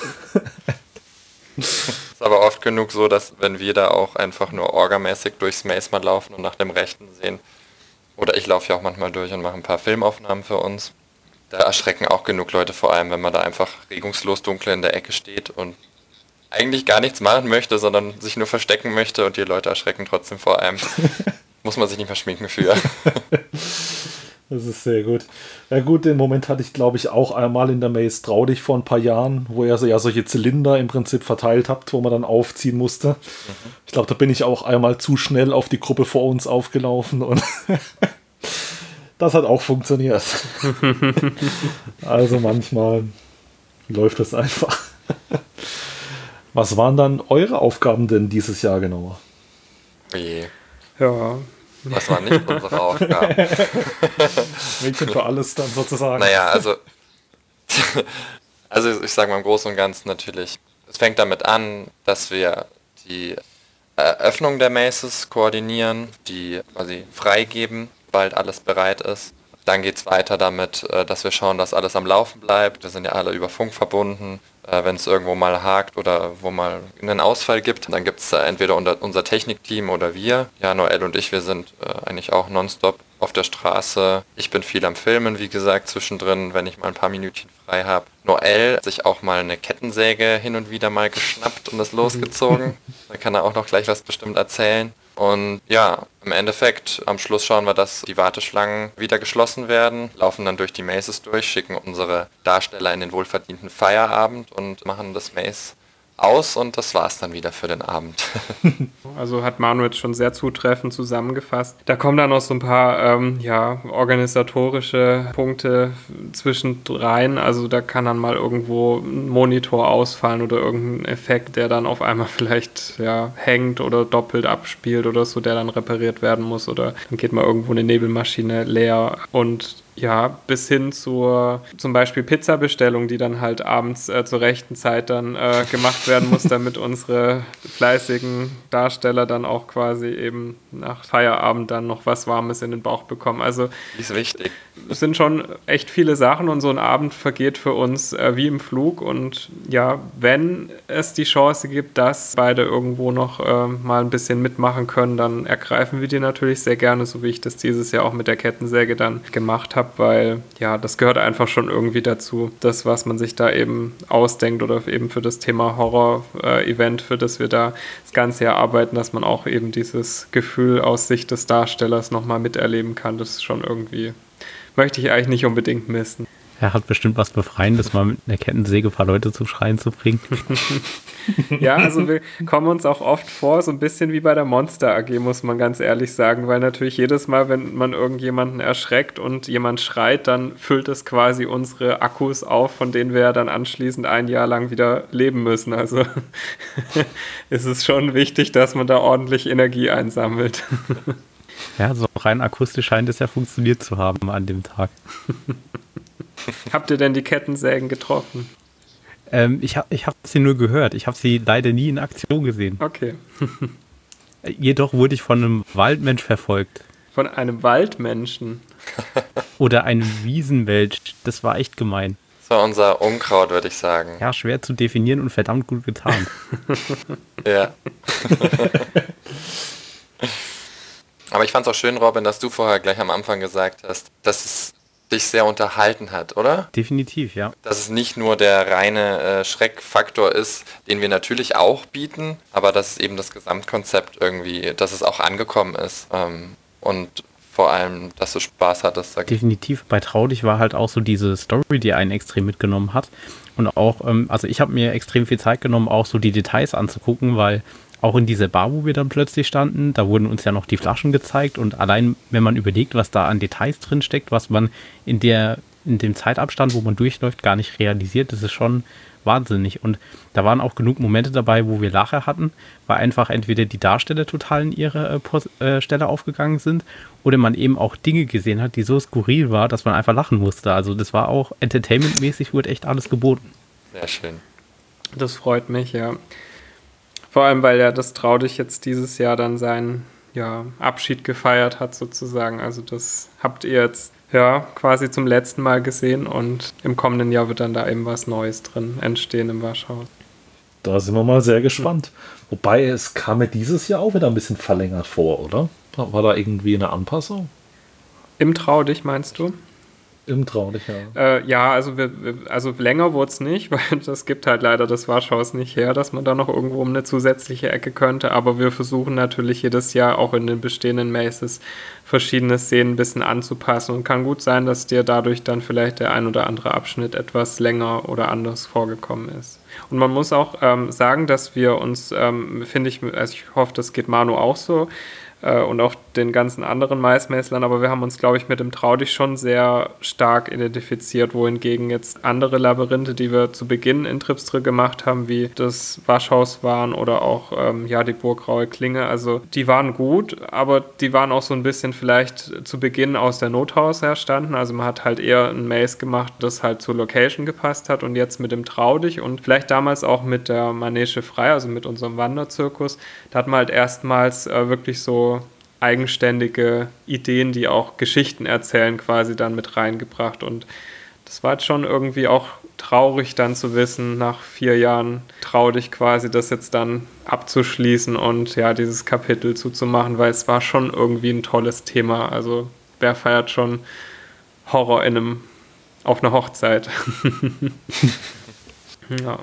Es ist aber oft genug so, dass wenn wir da auch einfach nur orgamäßig durchs Maze mal laufen und nach dem Rechten sehen, oder ich laufe ja auch manchmal durch und mache ein paar Filmaufnahmen für uns, da erschrecken auch genug Leute, vor allem wenn man da einfach regungslos dunkel in der Ecke steht und eigentlich gar nichts machen möchte, sondern sich nur verstecken möchte und die Leute erschrecken trotzdem vor einem. Muss man sich nicht mehr schminken für. Das ist sehr gut. Ja gut, den Moment hatte ich, glaube ich, auch einmal in der Maze Trau dich vor ein paar Jahren, wo ihr so, ja solche Zylinder im Prinzip verteilt habt, wo man dann aufziehen musste. Mhm. Ich glaube, da bin ich auch einmal zu schnell auf die Gruppe vor uns aufgelaufen und das hat auch funktioniert. also manchmal läuft das einfach. Was waren dann eure Aufgaben denn dieses Jahr genauer? Oje. Ja. Was waren nicht unsere Aufgaben? Mädchen für alles dann sozusagen. Naja, also, also ich sage mal im Großen und Ganzen natürlich, es fängt damit an, dass wir die Eröffnung der Maces koordinieren, die quasi freigeben, bald alles bereit ist. Dann geht es weiter damit, äh, dass wir schauen, dass alles am Laufen bleibt. Wir sind ja alle über Funk verbunden. Äh, wenn es irgendwo mal hakt oder wo mal einen Ausfall gibt, dann gibt es entweder unser Technikteam oder wir. Ja, Noel und ich, wir sind äh, eigentlich auch nonstop auf der Straße. Ich bin viel am Filmen, wie gesagt, zwischendrin, wenn ich mal ein paar Minütchen frei habe. Noel hat sich auch mal eine Kettensäge hin und wieder mal geschnappt und ist losgezogen. da kann er auch noch gleich was bestimmt erzählen. Und ja, im Endeffekt, am Schluss schauen wir, dass die Warteschlangen wieder geschlossen werden, laufen dann durch die Maces durch, schicken unsere Darsteller in den wohlverdienten Feierabend und machen das Maze aus und das war es dann wieder für den Abend. also hat Manu jetzt schon sehr zutreffend zusammengefasst. Da kommen dann noch so ein paar ähm, ja, organisatorische Punkte zwischendrein. Also da kann dann mal irgendwo ein Monitor ausfallen oder irgendein Effekt, der dann auf einmal vielleicht ja, hängt oder doppelt abspielt oder so, der dann repariert werden muss. Oder dann geht mal irgendwo eine Nebelmaschine leer und ja, bis hin zur zum Beispiel Pizzabestellung, die dann halt abends äh, zur rechten Zeit dann äh, gemacht werden muss, damit unsere fleißigen Darsteller dann auch quasi eben nach Feierabend dann noch was Warmes in den Bauch bekommen. Also ist wichtig. Es sind schon echt viele Sachen und so ein Abend vergeht für uns äh, wie im Flug. Und ja, wenn es die Chance gibt, dass beide irgendwo noch äh, mal ein bisschen mitmachen können, dann ergreifen wir die natürlich sehr gerne, so wie ich das dieses Jahr auch mit der Kettensäge dann gemacht habe weil ja, das gehört einfach schon irgendwie dazu. Das, was man sich da eben ausdenkt oder eben für das Thema Horror-Event, für das wir da das ganze Jahr arbeiten, dass man auch eben dieses Gefühl aus Sicht des Darstellers nochmal miterleben kann, das ist schon irgendwie, möchte ich eigentlich nicht unbedingt missen. Er hat bestimmt was Befreiendes, mal mit einer Kettensäge ein paar Leute zum Schreien zu bringen. ja, also wir kommen uns auch oft vor, so ein bisschen wie bei der Monster AG, muss man ganz ehrlich sagen, weil natürlich jedes Mal, wenn man irgendjemanden erschreckt und jemand schreit, dann füllt es quasi unsere Akkus auf, von denen wir dann anschließend ein Jahr lang wieder leben müssen. Also ist es schon wichtig, dass man da ordentlich Energie einsammelt. Ja, so rein akustisch scheint es ja funktioniert zu haben an dem Tag. Habt ihr denn die Kettensägen getroffen? Ähm, ich habe ich hab sie nur gehört. Ich habe sie leider nie in Aktion gesehen. Okay. Jedoch wurde ich von einem Waldmensch verfolgt. Von einem Waldmenschen? Oder einem Wiesenwelsch. Das war echt gemein. Das war unser Unkraut, würde ich sagen. Ja, schwer zu definieren und verdammt gut getan. ja. Aber ich fand es auch schön, Robin, dass du vorher gleich am Anfang gesagt hast, dass es dich sehr unterhalten hat, oder? Definitiv, ja. Dass es nicht nur der reine äh, Schreckfaktor ist, den wir natürlich auch bieten, aber dass es eben das Gesamtkonzept irgendwie, dass es auch angekommen ist ähm, und vor allem, dass du Spaß hattest. Definitiv. Bei Traudig war halt auch so diese Story, die einen extrem mitgenommen hat. Und auch, ähm, also ich habe mir extrem viel Zeit genommen, auch so die Details anzugucken, weil auch in dieser Bar, wo wir dann plötzlich standen, da wurden uns ja noch die Flaschen gezeigt und allein, wenn man überlegt, was da an Details drin steckt, was man in der, in dem Zeitabstand, wo man durchläuft, gar nicht realisiert, das ist schon wahnsinnig. Und da waren auch genug Momente dabei, wo wir Lacher hatten, weil einfach entweder die Darsteller total in ihre äh, äh, Stelle aufgegangen sind oder man eben auch Dinge gesehen hat, die so skurril war, dass man einfach lachen musste. Also das war auch entertainmentmäßig, wurde echt alles geboten. Sehr schön. Das freut mich, ja. Vor allem, weil ja das Traudig jetzt dieses Jahr dann seinen ja, Abschied gefeiert hat, sozusagen. Also das habt ihr jetzt ja quasi zum letzten Mal gesehen und im kommenden Jahr wird dann da eben was Neues drin entstehen im Waschhaus. Da sind wir mal sehr gespannt. Wobei es kam mir dieses Jahr auch wieder ein bisschen verlängert vor, oder? War da irgendwie eine Anpassung? Im Traudig, meinst du? Im Traulich, ja. Äh, ja, also, wir, also länger wurde es nicht, weil das gibt halt leider das Warschhaus nicht her, dass man da noch irgendwo um eine zusätzliche Ecke könnte. Aber wir versuchen natürlich jedes Jahr auch in den bestehenden Maces verschiedene Szenen ein bisschen anzupassen. Und kann gut sein, dass dir dadurch dann vielleicht der ein oder andere Abschnitt etwas länger oder anders vorgekommen ist. Und man muss auch ähm, sagen, dass wir uns, ähm, finde ich, also ich hoffe, das geht Manu auch so, äh, und auch den ganzen anderen Maismäßlern, aber wir haben uns, glaube ich, mit dem Traudig schon sehr stark identifiziert, wohingegen jetzt andere Labyrinthe, die wir zu Beginn in Tripstre gemacht haben, wie das Waschhaus waren oder auch ähm, ja, die Burgraue Klinge, also die waren gut, aber die waren auch so ein bisschen vielleicht zu Beginn aus der Nothaus herstanden, also man hat halt eher ein Maze gemacht, das halt zur Location gepasst hat und jetzt mit dem Traudig und vielleicht damals auch mit der Manege Frei, also mit unserem Wanderzirkus, da hat man halt erstmals äh, wirklich so eigenständige Ideen, die auch Geschichten erzählen, quasi dann mit reingebracht. Und das war jetzt schon irgendwie auch traurig dann zu wissen, nach vier Jahren traurig quasi das jetzt dann abzuschließen und ja, dieses Kapitel zuzumachen, weil es war schon irgendwie ein tolles Thema. Also wer feiert schon Horror in einem, auf einer Hochzeit? ja.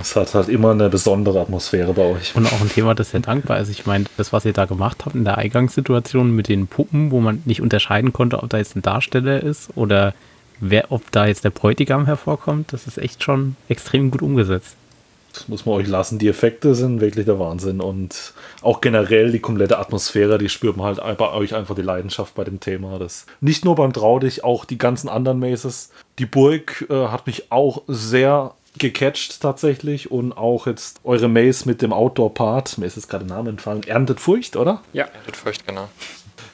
Es hat halt immer eine besondere Atmosphäre bei euch. Und auch ein Thema, das sehr dankbar ist. Ich meine, das, was ihr da gemacht habt in der Eingangssituation mit den Puppen, wo man nicht unterscheiden konnte, ob da jetzt ein Darsteller ist oder wer, ob da jetzt der Bräutigam hervorkommt, das ist echt schon extrem gut umgesetzt. Das muss man euch lassen. Die Effekte sind wirklich der Wahnsinn. Und auch generell die komplette Atmosphäre, die spürt man halt bei euch einfach die Leidenschaft bei dem Thema. Das nicht nur beim Traudig, auch die ganzen anderen Maces. Die Burg äh, hat mich auch sehr gecatcht tatsächlich und auch jetzt eure Maze mit dem Outdoor-Part, mir ist jetzt gerade der Name entfallen, Erntet Furcht, oder? Ja, Erntet Furcht, genau.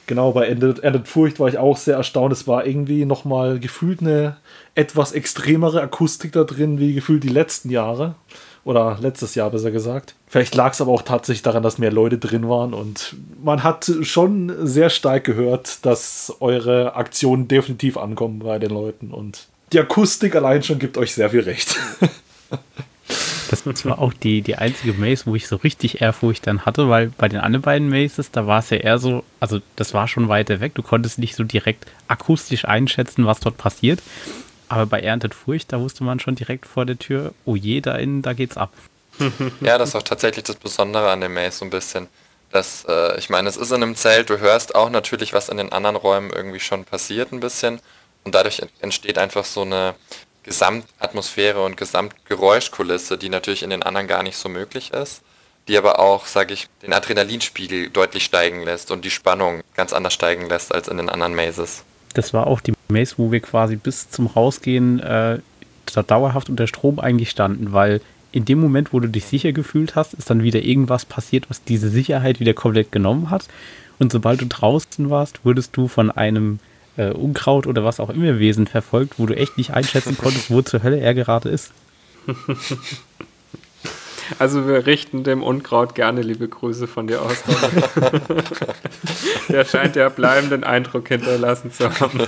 Genau, bei Erntet, Erntet Furcht war ich auch sehr erstaunt. Es war irgendwie nochmal gefühlt eine etwas extremere Akustik da drin, wie gefühlt die letzten Jahre. Oder letztes Jahr besser gesagt. Vielleicht lag es aber auch tatsächlich daran, dass mehr Leute drin waren und man hat schon sehr stark gehört, dass eure Aktionen definitiv ankommen bei den Leuten und die Akustik allein schon gibt euch sehr viel recht. Das war auch die, die einzige Maze, wo ich so richtig Ehrfurcht dann hatte, weil bei den anderen beiden Mazes, da war es ja eher so, also das war schon weiter weg, du konntest nicht so direkt akustisch einschätzen, was dort passiert. Aber bei Erntet Furcht, da wusste man schon direkt vor der Tür, oh je, da innen, da geht's ab. Ja, das ist auch tatsächlich das Besondere an dem Maze so ein bisschen. Dass, äh, ich meine, es ist in einem Zelt, du hörst auch natürlich, was in den anderen Räumen irgendwie schon passiert ein bisschen. Und dadurch entsteht einfach so eine Gesamtatmosphäre und Gesamtgeräuschkulisse, die natürlich in den anderen gar nicht so möglich ist, die aber auch, sage ich, den Adrenalinspiegel deutlich steigen lässt und die Spannung ganz anders steigen lässt als in den anderen Mazes. Das war auch die Maze, wo wir quasi bis zum Rausgehen äh, dauerhaft unter Strom eigentlich standen, weil in dem Moment, wo du dich sicher gefühlt hast, ist dann wieder irgendwas passiert, was diese Sicherheit wieder komplett genommen hat. Und sobald du draußen warst, wurdest du von einem äh, Unkraut oder was auch immer Wesen verfolgt, wo du echt nicht einschätzen konntest, wo zur Hölle er gerade ist. Also wir richten dem Unkraut gerne liebe Grüße von dir aus. Der scheint ja bleibenden Eindruck hinterlassen zu haben.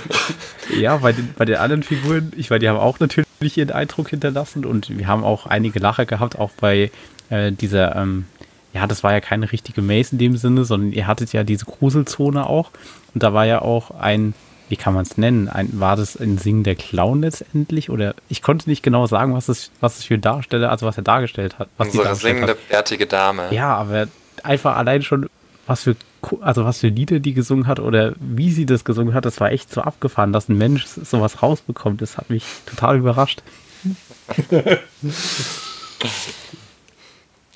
Ja, bei den, bei den anderen Figuren, ich meine, die haben auch natürlich ihren Eindruck hinterlassen und wir haben auch einige Lacher gehabt, auch bei äh, dieser, ähm, ja, das war ja keine richtige Maze in dem Sinne, sondern ihr hattet ja diese Gruselzone auch und da war ja auch ein wie kann man es nennen? Ein, war das ein Singen der Clown letztendlich? Oder ich konnte nicht genau sagen, was es, was es für Darsteller, also was er dargestellt hat. Was Unsere singende, hat. bärtige Dame. Ja, aber einfach allein schon, was für, also was für Lieder die gesungen hat oder wie sie das gesungen hat, das war echt so abgefahren, dass ein Mensch sowas rausbekommt. Das hat mich total überrascht.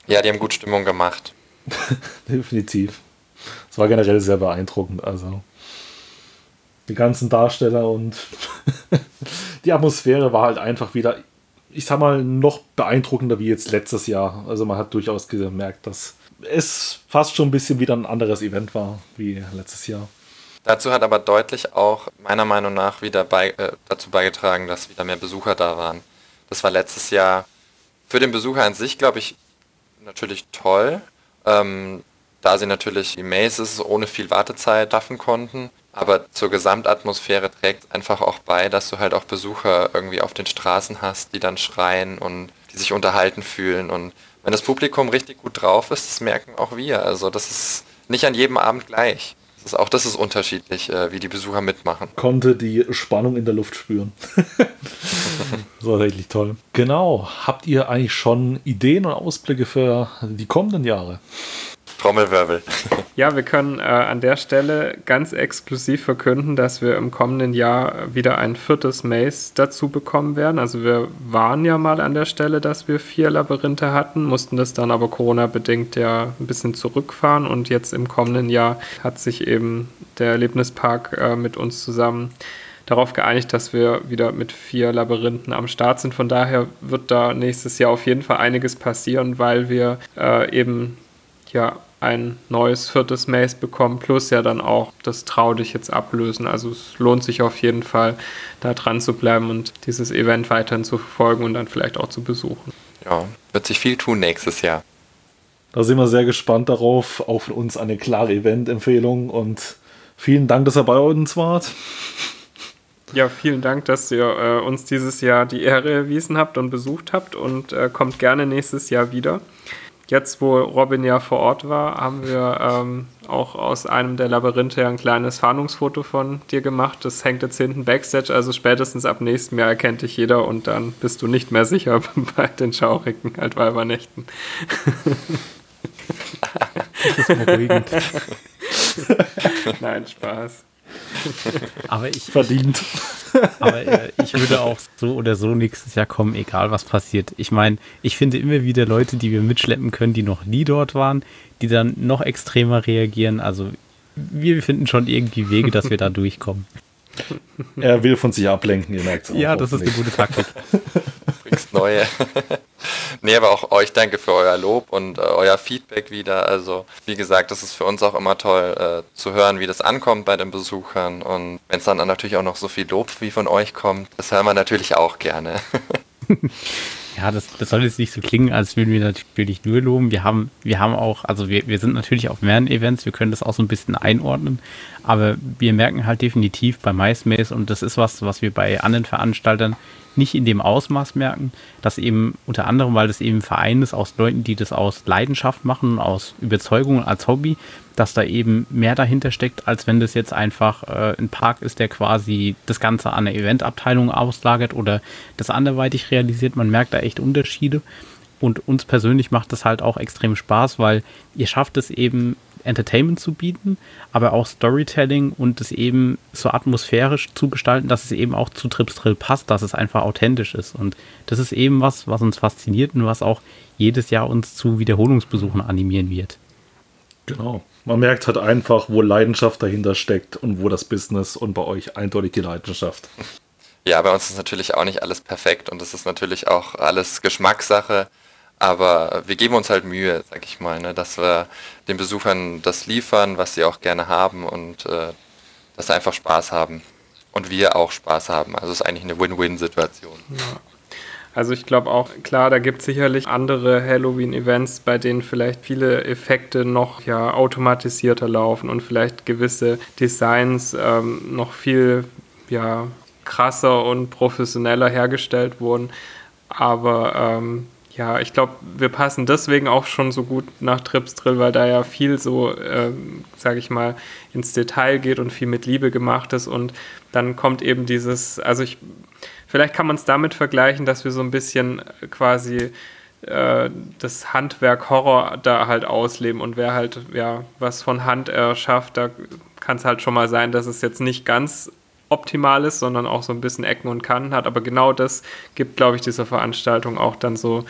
ja, die haben gut Stimmung gemacht. Definitiv. Es war generell sehr beeindruckend. Also die ganzen Darsteller und die Atmosphäre war halt einfach wieder, ich sag mal, noch beeindruckender wie jetzt letztes Jahr. Also man hat durchaus gemerkt, dass es fast schon ein bisschen wieder ein anderes Event war wie letztes Jahr. Dazu hat aber deutlich auch meiner Meinung nach wieder bei, äh, dazu beigetragen, dass wieder mehr Besucher da waren. Das war letztes Jahr für den Besucher an sich, glaube ich, natürlich toll, ähm, da sie natürlich die Mazes ohne viel Wartezeit schaffen konnten. Aber zur Gesamtatmosphäre trägt einfach auch bei, dass du halt auch Besucher irgendwie auf den Straßen hast, die dann schreien und die sich unterhalten fühlen. Und wenn das Publikum richtig gut drauf ist, das merken auch wir. Also das ist nicht an jedem Abend gleich. Das ist, auch das ist unterschiedlich, äh, wie die Besucher mitmachen. Konnte die Spannung in der Luft spüren. das war wirklich toll. Genau. Habt ihr eigentlich schon Ideen und Ausblicke für die kommenden Jahre? Trommelwirbel. Ja, wir können äh, an der Stelle ganz exklusiv verkünden, dass wir im kommenden Jahr wieder ein viertes Maze dazu bekommen werden. Also wir waren ja mal an der Stelle, dass wir vier Labyrinthe hatten, mussten das dann aber Corona-bedingt ja ein bisschen zurückfahren und jetzt im kommenden Jahr hat sich eben der Erlebnispark äh, mit uns zusammen darauf geeinigt, dass wir wieder mit vier Labyrinthen am Start sind. Von daher wird da nächstes Jahr auf jeden Fall einiges passieren, weil wir äh, eben ja ein neues viertes Maze bekommen, plus ja dann auch das Trau dich jetzt ablösen. Also es lohnt sich auf jeden Fall, da dran zu bleiben und dieses Event weiterhin zu verfolgen und dann vielleicht auch zu besuchen. Ja, wird sich viel tun nächstes Jahr. Da sind wir sehr gespannt darauf. Auch von uns eine klare Event-Empfehlung und vielen Dank, dass ihr bei uns wart. Ja, vielen Dank, dass ihr äh, uns dieses Jahr die Ehre erwiesen habt und besucht habt und äh, kommt gerne nächstes Jahr wieder jetzt, wo Robin ja vor Ort war, haben wir ähm, auch aus einem der Labyrinthe ein kleines Fahndungsfoto von dir gemacht. Das hängt jetzt hinten Backstage, also spätestens ab nächstem Jahr erkennt dich jeder und dann bist du nicht mehr sicher bei den schaurigen Altweibernächten. das ist beruhigend. Nein, Spaß. Aber ich, Verdient. Aber äh, ich würde auch so oder so nächstes Jahr kommen, egal was passiert. Ich meine, ich finde immer wieder Leute, die wir mitschleppen können, die noch nie dort waren, die dann noch extremer reagieren. Also wir finden schon irgendwie Wege, dass wir da durchkommen. Er will von sich ablenken, ihr merkt es auch. Ja, das ist eine gute Taktik. Bringst neue. nee, aber auch euch danke für euer Lob und äh, euer Feedback wieder. Also, wie gesagt, das ist für uns auch immer toll äh, zu hören, wie das ankommt bei den Besuchern. Und wenn es dann natürlich auch noch so viel Lob wie von euch kommt, das hören wir natürlich auch gerne. Ja, das, das soll jetzt nicht so klingen, als würden wir natürlich nur loben. Wir haben, wir haben auch, also wir, wir sind natürlich auf mehreren Events, wir können das auch so ein bisschen einordnen, aber wir merken halt definitiv bei MySpace und das ist was, was wir bei anderen Veranstaltern nicht in dem Ausmaß merken, dass eben unter anderem, weil das eben ein Verein ist aus Leuten, die das aus Leidenschaft machen, aus Überzeugung als Hobby, dass da eben mehr dahinter steckt, als wenn das jetzt einfach äh, ein Park ist, der quasi das Ganze an der Eventabteilung auslagert oder das anderweitig realisiert. Man merkt da echt Unterschiede. Und uns persönlich macht das halt auch extrem Spaß, weil ihr schafft es eben Entertainment zu bieten, aber auch Storytelling und es eben so atmosphärisch zu gestalten, dass es eben auch zu Trips Drill passt, dass es einfach authentisch ist. Und das ist eben was, was uns fasziniert und was auch jedes Jahr uns zu Wiederholungsbesuchen animieren wird. Genau. Man merkt halt einfach, wo Leidenschaft dahinter steckt und wo das Business und bei euch eindeutig die Leidenschaft. Ja, bei uns ist natürlich auch nicht alles perfekt und es ist natürlich auch alles Geschmackssache. Aber wir geben uns halt Mühe, sag ich mal, ne, dass wir den Besuchern das liefern, was sie auch gerne haben und äh, dass sie einfach Spaß haben. Und wir auch Spaß haben. Also es ist eigentlich eine Win-Win-Situation. Ja. Also ich glaube auch, klar, da gibt es sicherlich andere Halloween-Events, bei denen vielleicht viele Effekte noch ja, automatisierter laufen und vielleicht gewisse Designs ähm, noch viel ja, krasser und professioneller hergestellt wurden. Aber ähm, ja, ich glaube, wir passen deswegen auch schon so gut nach Trips Drill, weil da ja viel so, ähm, sage ich mal, ins Detail geht und viel mit Liebe gemacht ist. Und dann kommt eben dieses, also ich, vielleicht kann man es damit vergleichen, dass wir so ein bisschen quasi äh, das Handwerk Horror da halt ausleben. Und wer halt ja was von Hand erschafft, da kann es halt schon mal sein, dass es jetzt nicht ganz optimal ist, sondern auch so ein bisschen Ecken und Kanten hat. Aber genau das gibt, glaube ich, dieser Veranstaltung auch dann so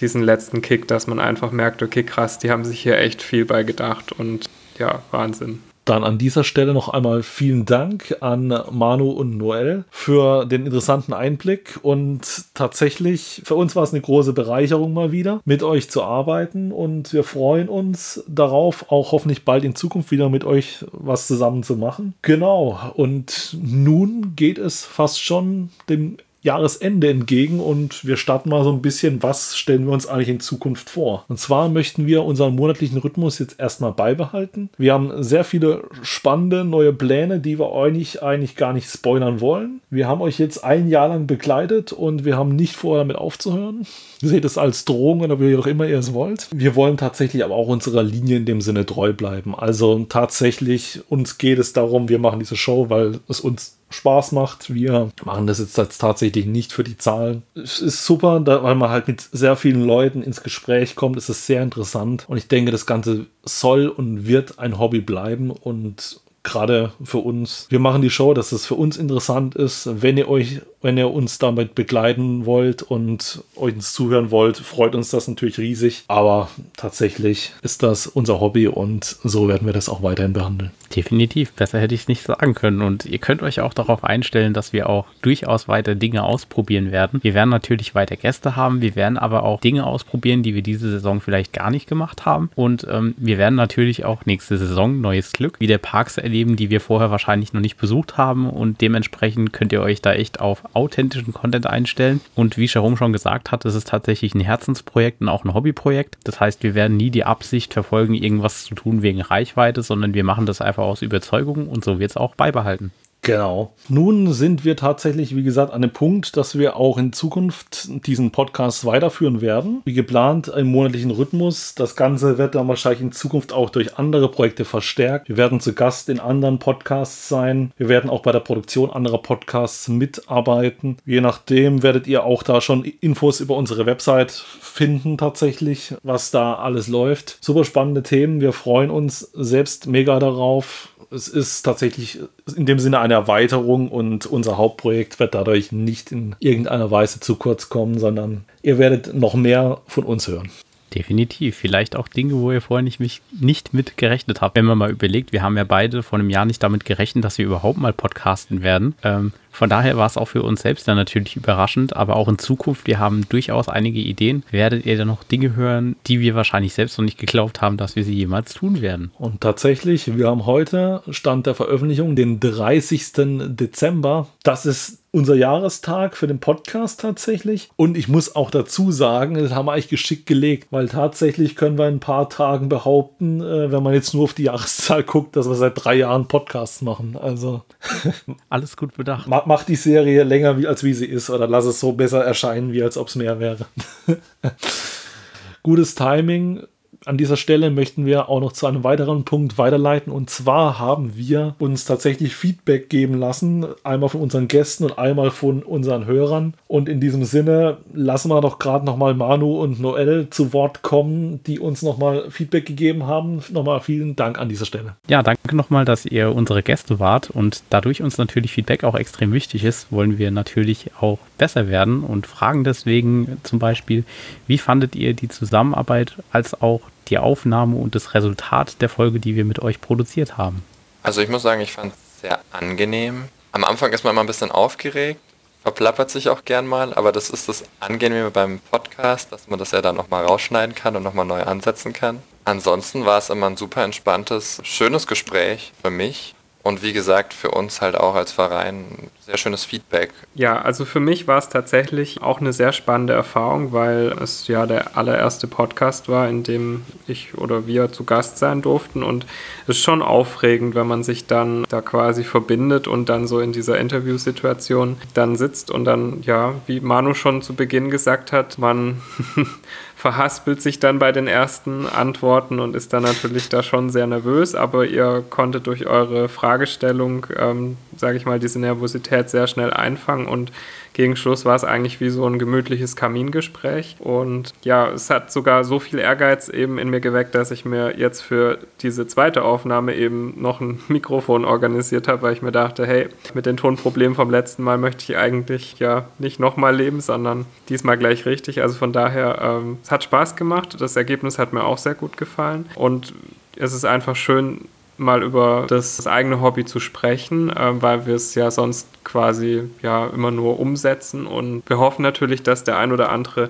diesen letzten Kick, dass man einfach merkt, okay, krass, die haben sich hier echt viel bei gedacht und ja, Wahnsinn. Dann an dieser Stelle noch einmal vielen Dank an Manu und Noel für den interessanten Einblick und tatsächlich für uns war es eine große Bereicherung mal wieder mit euch zu arbeiten und wir freuen uns darauf, auch hoffentlich bald in Zukunft wieder mit euch was zusammen zu machen. Genau und nun geht es fast schon dem Jahresende entgegen und wir starten mal so ein bisschen, was stellen wir uns eigentlich in Zukunft vor. Und zwar möchten wir unseren monatlichen Rhythmus jetzt erstmal beibehalten. Wir haben sehr viele spannende neue Pläne, die wir euch eigentlich gar nicht spoilern wollen. Wir haben euch jetzt ein Jahr lang begleitet und wir haben nicht vor, damit aufzuhören. Ihr seht es als Drohung oder wie auch immer ihr es wollt. Wir wollen tatsächlich aber auch unserer Linie in dem Sinne treu bleiben. Also tatsächlich, uns geht es darum, wir machen diese Show, weil es uns Spaß macht. Wir machen das jetzt tatsächlich nicht für die Zahlen. Es ist super, da, weil man halt mit sehr vielen Leuten ins Gespräch kommt. Es ist sehr interessant und ich denke, das Ganze soll und wird ein Hobby bleiben und gerade für uns. Wir machen die Show, dass es für uns interessant ist. Wenn ihr euch, wenn ihr uns damit begleiten wollt und ins zuhören wollt, freut uns das natürlich riesig. Aber tatsächlich ist das unser Hobby und so werden wir das auch weiterhin behandeln. Definitiv, besser hätte ich es nicht sagen können. Und ihr könnt euch auch darauf einstellen, dass wir auch durchaus weiter Dinge ausprobieren werden. Wir werden natürlich weiter Gäste haben, wir werden aber auch Dinge ausprobieren, die wir diese Saison vielleicht gar nicht gemacht haben. Und ähm, wir werden natürlich auch nächste Saison neues Glück wieder Parks erleben die wir vorher wahrscheinlich noch nicht besucht haben und dementsprechend könnt ihr euch da echt auf authentischen Content einstellen. Und wie Jerome schon gesagt hat, es ist tatsächlich ein Herzensprojekt und auch ein Hobbyprojekt. Das heißt, wir werden nie die Absicht verfolgen, irgendwas zu tun wegen Reichweite, sondern wir machen das einfach aus Überzeugung und so wird es auch beibehalten. Genau. Nun sind wir tatsächlich, wie gesagt, an dem Punkt, dass wir auch in Zukunft diesen Podcast weiterführen werden. Wie geplant, im monatlichen Rhythmus. Das Ganze wird dann wahrscheinlich in Zukunft auch durch andere Projekte verstärkt. Wir werden zu Gast in anderen Podcasts sein. Wir werden auch bei der Produktion anderer Podcasts mitarbeiten. Je nachdem werdet ihr auch da schon Infos über unsere Website finden, tatsächlich, was da alles läuft. Super spannende Themen. Wir freuen uns selbst mega darauf es ist tatsächlich in dem Sinne eine Erweiterung und unser Hauptprojekt wird dadurch nicht in irgendeiner Weise zu kurz kommen, sondern ihr werdet noch mehr von uns hören. Definitiv. Vielleicht auch Dinge, wo ihr vorher nicht, mich, nicht mit gerechnet habt. Wenn man mal überlegt, wir haben ja beide vor einem Jahr nicht damit gerechnet, dass wir überhaupt mal podcasten werden. Ähm, von daher war es auch für uns selbst dann natürlich überraschend, aber auch in Zukunft, wir haben durchaus einige Ideen. Werdet ihr dann noch Dinge hören, die wir wahrscheinlich selbst noch nicht geglaubt haben, dass wir sie jemals tun werden? Und tatsächlich, wir haben heute, Stand der Veröffentlichung, den 30. Dezember. Das ist unser Jahrestag für den Podcast tatsächlich. Und ich muss auch dazu sagen, das haben wir eigentlich geschickt gelegt, weil tatsächlich können wir in ein paar Tagen behaupten, äh, wenn man jetzt nur auf die Jahreszahl guckt, dass wir seit drei Jahren Podcasts machen. Also alles gut bedacht mach die Serie länger, wie, als wie sie ist, oder lass es so besser erscheinen, wie als ob es mehr wäre. Gutes Timing an dieser Stelle möchten wir auch noch zu einem weiteren Punkt weiterleiten. Und zwar haben wir uns tatsächlich Feedback geben lassen, einmal von unseren Gästen und einmal von unseren Hörern. Und in diesem Sinne lassen wir doch gerade nochmal Manu und Noel zu Wort kommen, die uns nochmal Feedback gegeben haben. Nochmal vielen Dank an dieser Stelle. Ja, danke nochmal, dass ihr unsere Gäste wart. Und dadurch uns natürlich Feedback auch extrem wichtig ist, wollen wir natürlich auch besser werden und fragen deswegen zum Beispiel, wie fandet ihr die Zusammenarbeit als auch die Aufnahme und das Resultat der Folge, die wir mit euch produziert haben? Also ich muss sagen, ich fand es sehr angenehm. Am Anfang ist man immer ein bisschen aufgeregt, verplappert sich auch gern mal, aber das ist das Angenehme beim Podcast, dass man das ja dann nochmal rausschneiden kann und nochmal neu ansetzen kann. Ansonsten war es immer ein super entspanntes, schönes Gespräch für mich und wie gesagt, für uns halt auch als Verein sehr schönes Feedback. Ja, also für mich war es tatsächlich auch eine sehr spannende Erfahrung, weil es ja der allererste Podcast war, in dem ich oder wir zu Gast sein durften. Und es ist schon aufregend, wenn man sich dann da quasi verbindet und dann so in dieser Interviewsituation dann sitzt und dann, ja, wie Manu schon zu Beginn gesagt hat, man verhaspelt sich dann bei den ersten Antworten und ist dann natürlich da schon sehr nervös, aber ihr konntet durch eure Fragestellung, ähm, sage ich mal, diese Nervosität sehr schnell einfangen und gegen Schluss war es eigentlich wie so ein gemütliches Kamingespräch. Und ja, es hat sogar so viel Ehrgeiz eben in mir geweckt, dass ich mir jetzt für diese zweite Aufnahme eben noch ein Mikrofon organisiert habe, weil ich mir dachte, hey, mit den Tonproblemen vom letzten Mal möchte ich eigentlich ja nicht nochmal leben, sondern diesmal gleich richtig. Also von daher, ähm, es hat Spaß gemacht. Das Ergebnis hat mir auch sehr gut gefallen. Und es ist einfach schön, mal über das, das eigene Hobby zu sprechen, äh, weil wir es ja sonst quasi ja immer nur umsetzen und wir hoffen natürlich, dass der ein oder andere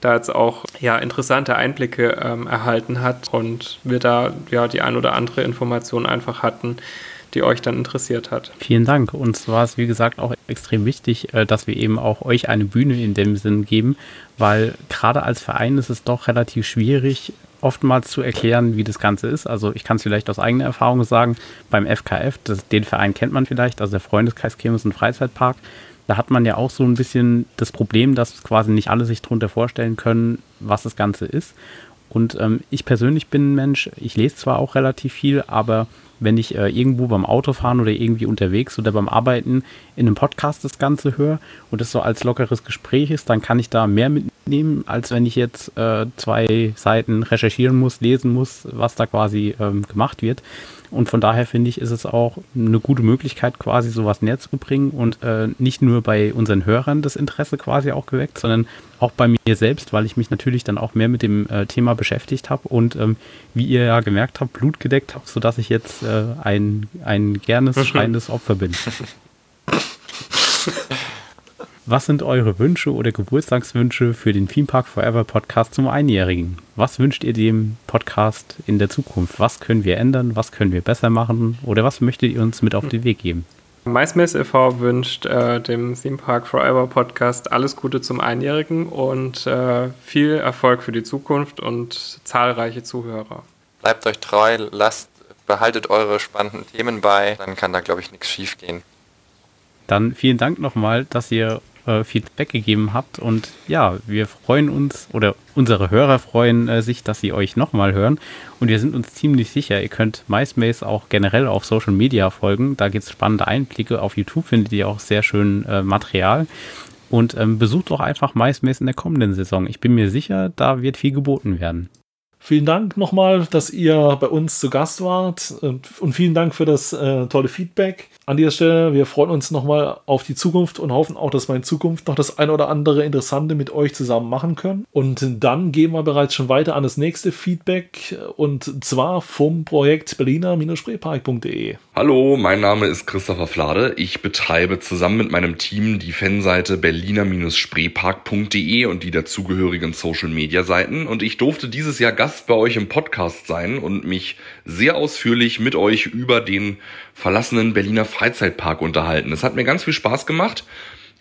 da jetzt auch ja interessante Einblicke ähm, erhalten hat und wir da ja die ein oder andere Information einfach hatten, die euch dann interessiert hat. Vielen Dank. Uns war es, wie gesagt, auch extrem wichtig, äh, dass wir eben auch euch eine Bühne in dem Sinn geben, weil gerade als Verein ist es doch relativ schwierig, oftmals zu erklären, wie das Ganze ist. Also ich kann es vielleicht aus eigener Erfahrung sagen, beim FKF, das, den Verein kennt man vielleicht, also der Freundeskreis Kirmes und Freizeitpark, da hat man ja auch so ein bisschen das Problem, dass quasi nicht alle sich darunter vorstellen können, was das Ganze ist. Und ähm, ich persönlich bin ein Mensch, ich lese zwar auch relativ viel, aber wenn ich äh, irgendwo beim Autofahren oder irgendwie unterwegs oder beim Arbeiten in einem Podcast das Ganze höre und es so als lockeres Gespräch ist, dann kann ich da mehr mitnehmen, als wenn ich jetzt äh, zwei Seiten recherchieren muss, lesen muss, was da quasi ähm, gemacht wird. Und von daher finde ich, ist es auch eine gute Möglichkeit, quasi sowas näher zu bringen und äh, nicht nur bei unseren Hörern das Interesse quasi auch geweckt, sondern auch bei mir selbst, weil ich mich natürlich dann auch mehr mit dem äh, Thema beschäftigt habe und ähm, wie ihr ja gemerkt habt, Blut gedeckt habe, sodass ich jetzt äh, ein, ein gernes, schreiendes Opfer bin. Was sind eure Wünsche oder Geburtstagswünsche für den Theme Park Forever Podcast zum Einjährigen? Was wünscht ihr dem Podcast in der Zukunft? Was können wir ändern? Was können wir besser machen? Oder was möchtet ihr uns mit auf den Weg geben? MySpace e.V. wünscht äh, dem Theme Park Forever Podcast alles Gute zum Einjährigen und äh, viel Erfolg für die Zukunft und zahlreiche Zuhörer. Bleibt euch treu, lasst, behaltet eure spannenden Themen bei, dann kann da, glaube ich, nichts schief gehen. Dann vielen Dank nochmal, dass ihr äh, Feedback gegeben habt. Und ja, wir freuen uns oder unsere Hörer freuen äh, sich, dass sie euch nochmal hören. Und wir sind uns ziemlich sicher, ihr könnt MySpace auch generell auf Social Media folgen. Da gibt es spannende Einblicke. Auf YouTube findet ihr auch sehr schön äh, Material. Und ähm, besucht doch einfach MySpace in der kommenden Saison. Ich bin mir sicher, da wird viel geboten werden. Vielen Dank nochmal, dass ihr bei uns zu Gast wart und vielen Dank für das äh, tolle Feedback. An dieser Stelle, wir freuen uns nochmal auf die Zukunft und hoffen auch, dass wir in Zukunft noch das ein oder andere Interessante mit euch zusammen machen können. Und dann gehen wir bereits schon weiter an das nächste Feedback und zwar vom Projekt berliner-spreepark.de. Hallo, mein Name ist Christopher Flade. Ich betreibe zusammen mit meinem Team die Fanseite berliner-spreepark.de und die dazugehörigen Social Media Seiten und ich durfte dieses Jahr Gast Gast bei euch im Podcast sein und mich sehr ausführlich mit euch über den verlassenen Berliner Freizeitpark unterhalten. Es hat mir ganz viel Spaß gemacht.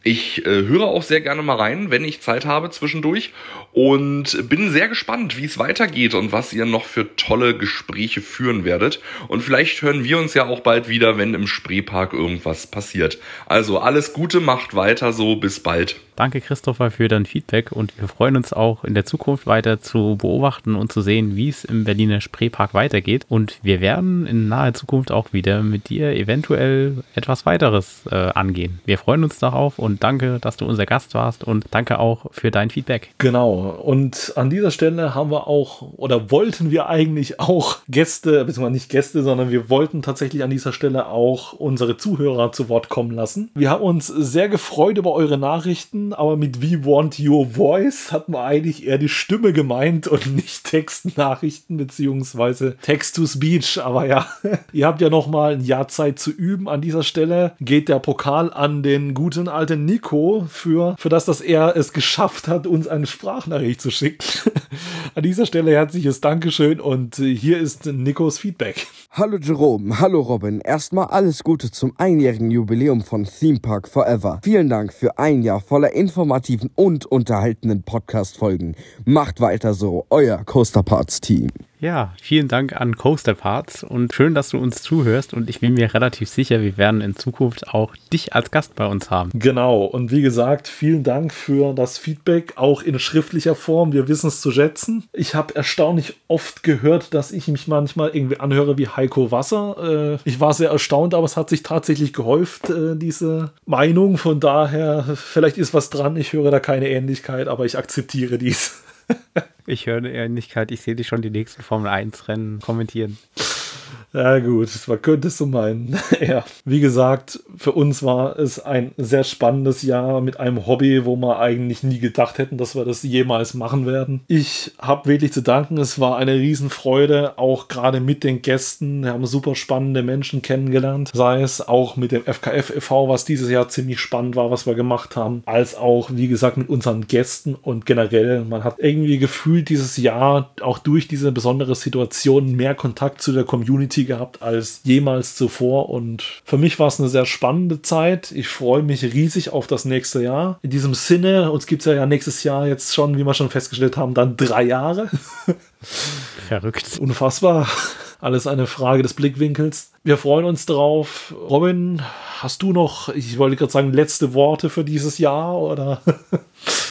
Ich äh, höre auch sehr gerne mal rein, wenn ich Zeit habe zwischendurch und bin sehr gespannt, wie es weitergeht und was ihr noch für tolle Gespräche führen werdet. Und vielleicht hören wir uns ja auch bald wieder, wenn im Spreepark irgendwas passiert. Also alles Gute, macht weiter so, bis bald. Danke Christopher für dein Feedback und wir freuen uns auch in der Zukunft weiter zu beobachten und zu sehen, wie es im Berliner Spreepark weitergeht. Und wir werden in naher Zukunft auch wieder mit dir eventuell etwas weiteres äh, angehen. Wir freuen uns darauf und danke, dass du unser Gast warst und danke auch für dein Feedback. Genau. Und an dieser Stelle haben wir auch oder wollten wir eigentlich auch Gäste, beziehungsweise nicht Gäste, sondern wir wollten tatsächlich an dieser Stelle auch unsere Zuhörer zu Wort kommen lassen. Wir haben uns sehr gefreut über eure Nachrichten aber mit We Want Your Voice hat man eigentlich eher die Stimme gemeint und nicht Textnachrichten beziehungsweise Text-to-Speech. Aber ja, ihr habt ja noch mal ein Jahr Zeit zu üben. An dieser Stelle geht der Pokal an den guten alten Nico für, für das, dass er es geschafft hat, uns eine Sprachnachricht zu schicken. an dieser Stelle herzliches Dankeschön und hier ist Nikos Feedback. Hallo Jerome, hallo Robin. Erstmal alles Gute zum einjährigen Jubiläum von Theme Park Forever. Vielen Dank für ein Jahr voller informativen und unterhaltenden Podcast-Folgen. Macht weiter so, euer Coaster Parts Team. Ja, vielen Dank an Coaster Parts und schön, dass du uns zuhörst und ich bin mir relativ sicher, wir werden in Zukunft auch dich als Gast bei uns haben. Genau und wie gesagt, vielen Dank für das Feedback, auch in schriftlicher Form. Wir wissen es zu schätzen. Ich habe erstaunlich oft gehört, dass ich mich manchmal irgendwie anhöre wie Heiko Wasser. Äh, ich war sehr erstaunt, aber es hat sich tatsächlich gehäuft, äh, diese Meinung. Von daher, vielleicht ist was dran. Ich höre da keine Ähnlichkeit, aber ich akzeptiere dies. Ich höre eine Ähnlichkeit. Ich sehe dich schon die nächsten Formel 1 Rennen kommentieren. Ja, gut, man könnte es so meinen. ja, wie gesagt, für uns war es ein sehr spannendes Jahr mit einem Hobby, wo wir eigentlich nie gedacht hätten, dass wir das jemals machen werden. Ich habe wirklich zu danken. Es war eine Riesenfreude, auch gerade mit den Gästen. Wir haben super spannende Menschen kennengelernt, sei es auch mit dem FKF e.V., was dieses Jahr ziemlich spannend war, was wir gemacht haben, als auch, wie gesagt, mit unseren Gästen und generell. Man hat irgendwie gefühlt dieses Jahr auch durch diese besondere Situation mehr Kontakt zu der Community Community gehabt als jemals zuvor. Und für mich war es eine sehr spannende Zeit. Ich freue mich riesig auf das nächste Jahr. In diesem Sinne, uns gibt es ja nächstes Jahr jetzt schon, wie wir schon festgestellt haben, dann drei Jahre. Verrückt. Unfassbar. Alles eine Frage des Blickwinkels. Wir freuen uns drauf. Robin, hast du noch, ich wollte gerade sagen, letzte Worte für dieses Jahr oder?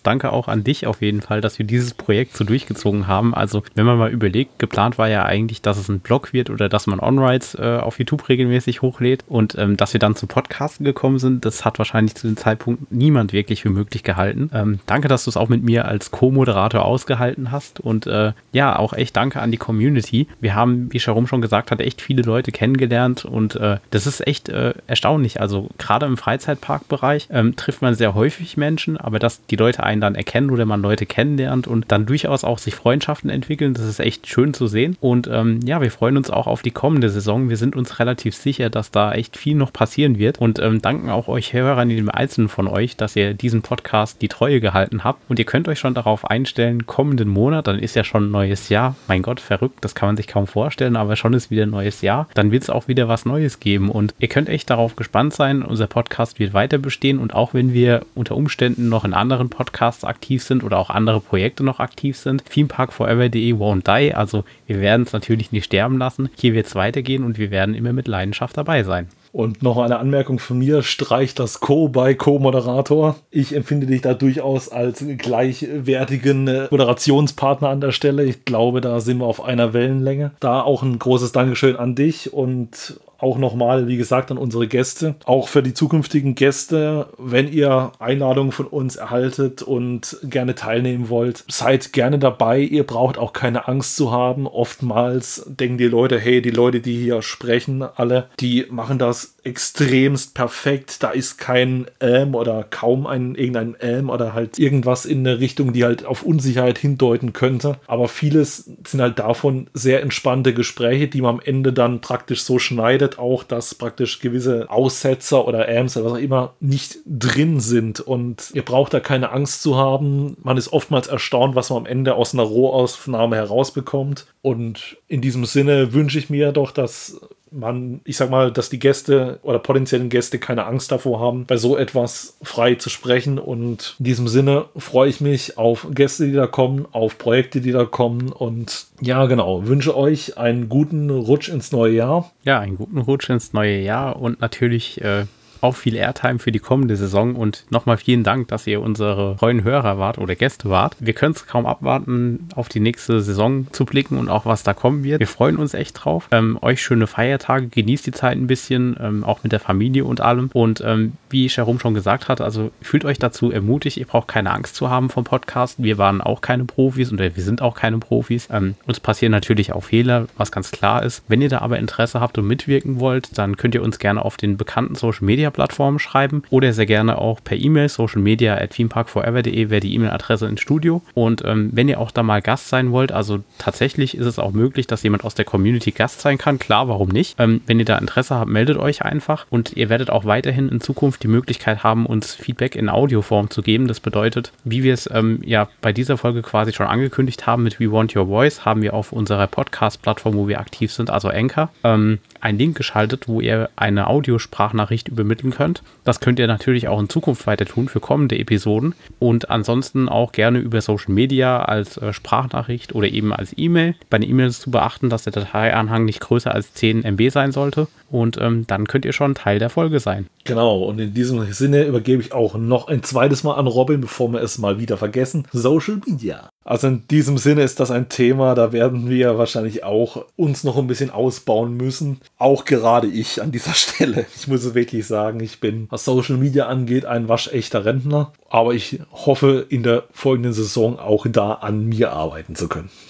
danke auch an dich auf jeden Fall, dass wir dieses Projekt so durchgezogen haben. Also, wenn man mal überlegt, geplant war ja eigentlich, dass es ein Blog wird oder dass man On-Rides äh, auf YouTube regelmäßig hochlädt und ähm, dass wir dann zu Podcasten gekommen sind, das hat wahrscheinlich zu dem Zeitpunkt niemand wirklich für möglich gehalten. Ähm, danke, dass du es auch mit mir als Co-Moderator ausgehalten hast und äh, ja, auch echt danke an die Community. Wir haben, wie Sharum schon gesagt hat, echt viele Leute kennengelernt und äh, das ist echt äh, erstaunlich. Also, gerade im Freizeitparkbereich ähm, trifft man sehr häufig Menschen, aber dass die Leute einen einen dann erkennen oder man Leute kennenlernt und dann durchaus auch sich Freundschaften entwickeln. Das ist echt schön zu sehen. Und ähm, ja, wir freuen uns auch auf die kommende Saison. Wir sind uns relativ sicher, dass da echt viel noch passieren wird und ähm, danken auch euch Hörern, jedem Einzelnen von euch, dass ihr diesen Podcast die Treue gehalten habt. Und ihr könnt euch schon darauf einstellen, kommenden Monat, dann ist ja schon ein neues Jahr. Mein Gott, verrückt, das kann man sich kaum vorstellen, aber schon ist wieder ein neues Jahr. Dann wird es auch wieder was Neues geben. Und ihr könnt echt darauf gespannt sein. Unser Podcast wird weiter bestehen und auch wenn wir unter Umständen noch in anderen Podcasts Podcasts aktiv sind oder auch andere Projekte noch aktiv sind. Themeparkforever.de won't die. Also wir werden es natürlich nicht sterben lassen. Hier wird es weitergehen und wir werden immer mit Leidenschaft dabei sein. Und noch eine Anmerkung von mir, streich das Co bei Co-Moderator. Ich empfinde dich da durchaus als gleichwertigen äh, Moderationspartner an der Stelle. Ich glaube, da sind wir auf einer Wellenlänge. Da auch ein großes Dankeschön an dich und auch nochmal, wie gesagt, an unsere Gäste. Auch für die zukünftigen Gäste, wenn ihr Einladungen von uns erhaltet und gerne teilnehmen wollt, seid gerne dabei. Ihr braucht auch keine Angst zu haben. Oftmals denken die Leute, hey, die Leute, die hier sprechen, alle, die machen das extremst perfekt. Da ist kein Ähm oder kaum ein irgendein Ähm oder halt irgendwas in eine Richtung, die halt auf Unsicherheit hindeuten könnte. Aber vieles sind halt davon sehr entspannte Gespräche, die man am Ende dann praktisch so schneidet bedeutet auch, dass praktisch gewisse Aussetzer oder Amps oder was auch immer nicht drin sind und ihr braucht da keine Angst zu haben. Man ist oftmals erstaunt, was man am Ende aus einer Rohaufnahme herausbekommt und in diesem Sinne wünsche ich mir doch, dass man, ich sag mal, dass die Gäste oder potenziellen Gäste keine Angst davor haben, bei so etwas frei zu sprechen. Und in diesem Sinne freue ich mich auf Gäste, die da kommen, auf Projekte, die da kommen. Und ja, genau, wünsche euch einen guten Rutsch ins neue Jahr. Ja, einen guten Rutsch ins neue Jahr und natürlich äh, auch viel Airtime für die kommende Saison und nochmal vielen Dank, dass ihr unsere treuen Hörer wart oder Gäste wart. Wir können es kaum abwarten, auf die nächste Saison zu blicken und auch was da kommen wird. Wir freuen uns echt drauf. Ähm, euch schöne Feiertage, genießt die Zeit ein bisschen, ähm, auch mit der Familie und allem. Und ähm, wie Sharum schon gesagt hat, also fühlt euch dazu ermutigt, ihr braucht keine Angst zu haben vom Podcast. Wir waren auch keine Profis und wir sind auch keine Profis. Ähm, uns passieren natürlich auch Fehler, was ganz klar ist. Wenn ihr da aber Interesse habt und mitwirken wollt, dann könnt ihr uns gerne auf den bekannten Social Media Plattformen schreiben oder sehr gerne auch per E-Mail, social media at themeparkforever.de wäre die E-Mail-Adresse ins Studio. Und ähm, wenn ihr auch da mal Gast sein wollt, also tatsächlich ist es auch möglich, dass jemand aus der Community Gast sein kann. Klar, warum nicht? Ähm, wenn ihr da Interesse habt, meldet euch einfach und ihr werdet auch weiterhin in Zukunft die Möglichkeit haben, uns Feedback in Audioform zu geben. Das bedeutet, wie wir es ähm, ja bei dieser Folge quasi schon angekündigt haben mit We Want Your Voice, haben wir auf unserer Podcast-Plattform, wo wir aktiv sind, also Anchor, ähm, einen Link geschaltet, wo ihr eine Audiosprachnachricht übermitteln könnt. Das könnt ihr natürlich auch in Zukunft weiter tun für kommende Episoden und ansonsten auch gerne über Social Media als äh, Sprachnachricht oder eben als E-Mail. Bei den E-Mails zu beachten, dass der Dateianhang nicht größer als 10 MB sein sollte und ähm, dann könnt ihr schon Teil der Folge sein. Genau, und in diesem Sinne übergebe ich auch noch ein zweites Mal an Robin, bevor wir es mal wieder vergessen. Social Media. Also in diesem Sinne ist das ein Thema, da werden wir wahrscheinlich auch uns noch ein bisschen ausbauen müssen. Auch gerade ich an dieser Stelle. Ich muss es wirklich sagen, ich bin, was Social Media angeht, ein waschechter Rentner. Aber ich hoffe, in der folgenden Saison auch da an mir arbeiten zu können.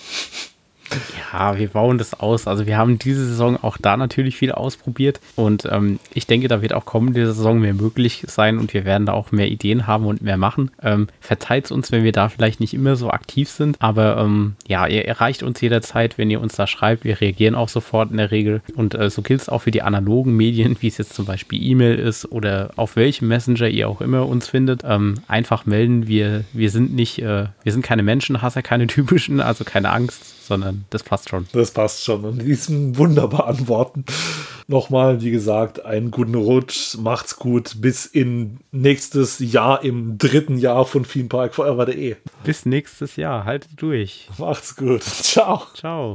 Ja, wir bauen das aus. Also wir haben diese Saison auch da natürlich viel ausprobiert und ähm, ich denke, da wird auch kommende Saison mehr möglich sein und wir werden da auch mehr Ideen haben und mehr machen. Ähm, Verzeiht uns, wenn wir da vielleicht nicht immer so aktiv sind, aber ähm, ja, ihr erreicht uns jederzeit, wenn ihr uns da schreibt. Wir reagieren auch sofort in der Regel und äh, so gilt es auch für die analogen Medien, wie es jetzt zum Beispiel E-Mail ist oder auf welchem Messenger ihr auch immer uns findet. Ähm, einfach melden. Wir, wir sind nicht, äh, wir sind keine Menschenhasser, keine typischen, also keine Angst sondern das passt schon. Das passt schon. Und diesen wunderbaren Worten nochmal, wie gesagt, einen guten Rutsch, macht's gut, bis in nächstes Jahr im dritten Jahr von Theme Park Forever.de. Bis nächstes Jahr, haltet durch. Macht's gut. Ciao. Ciao.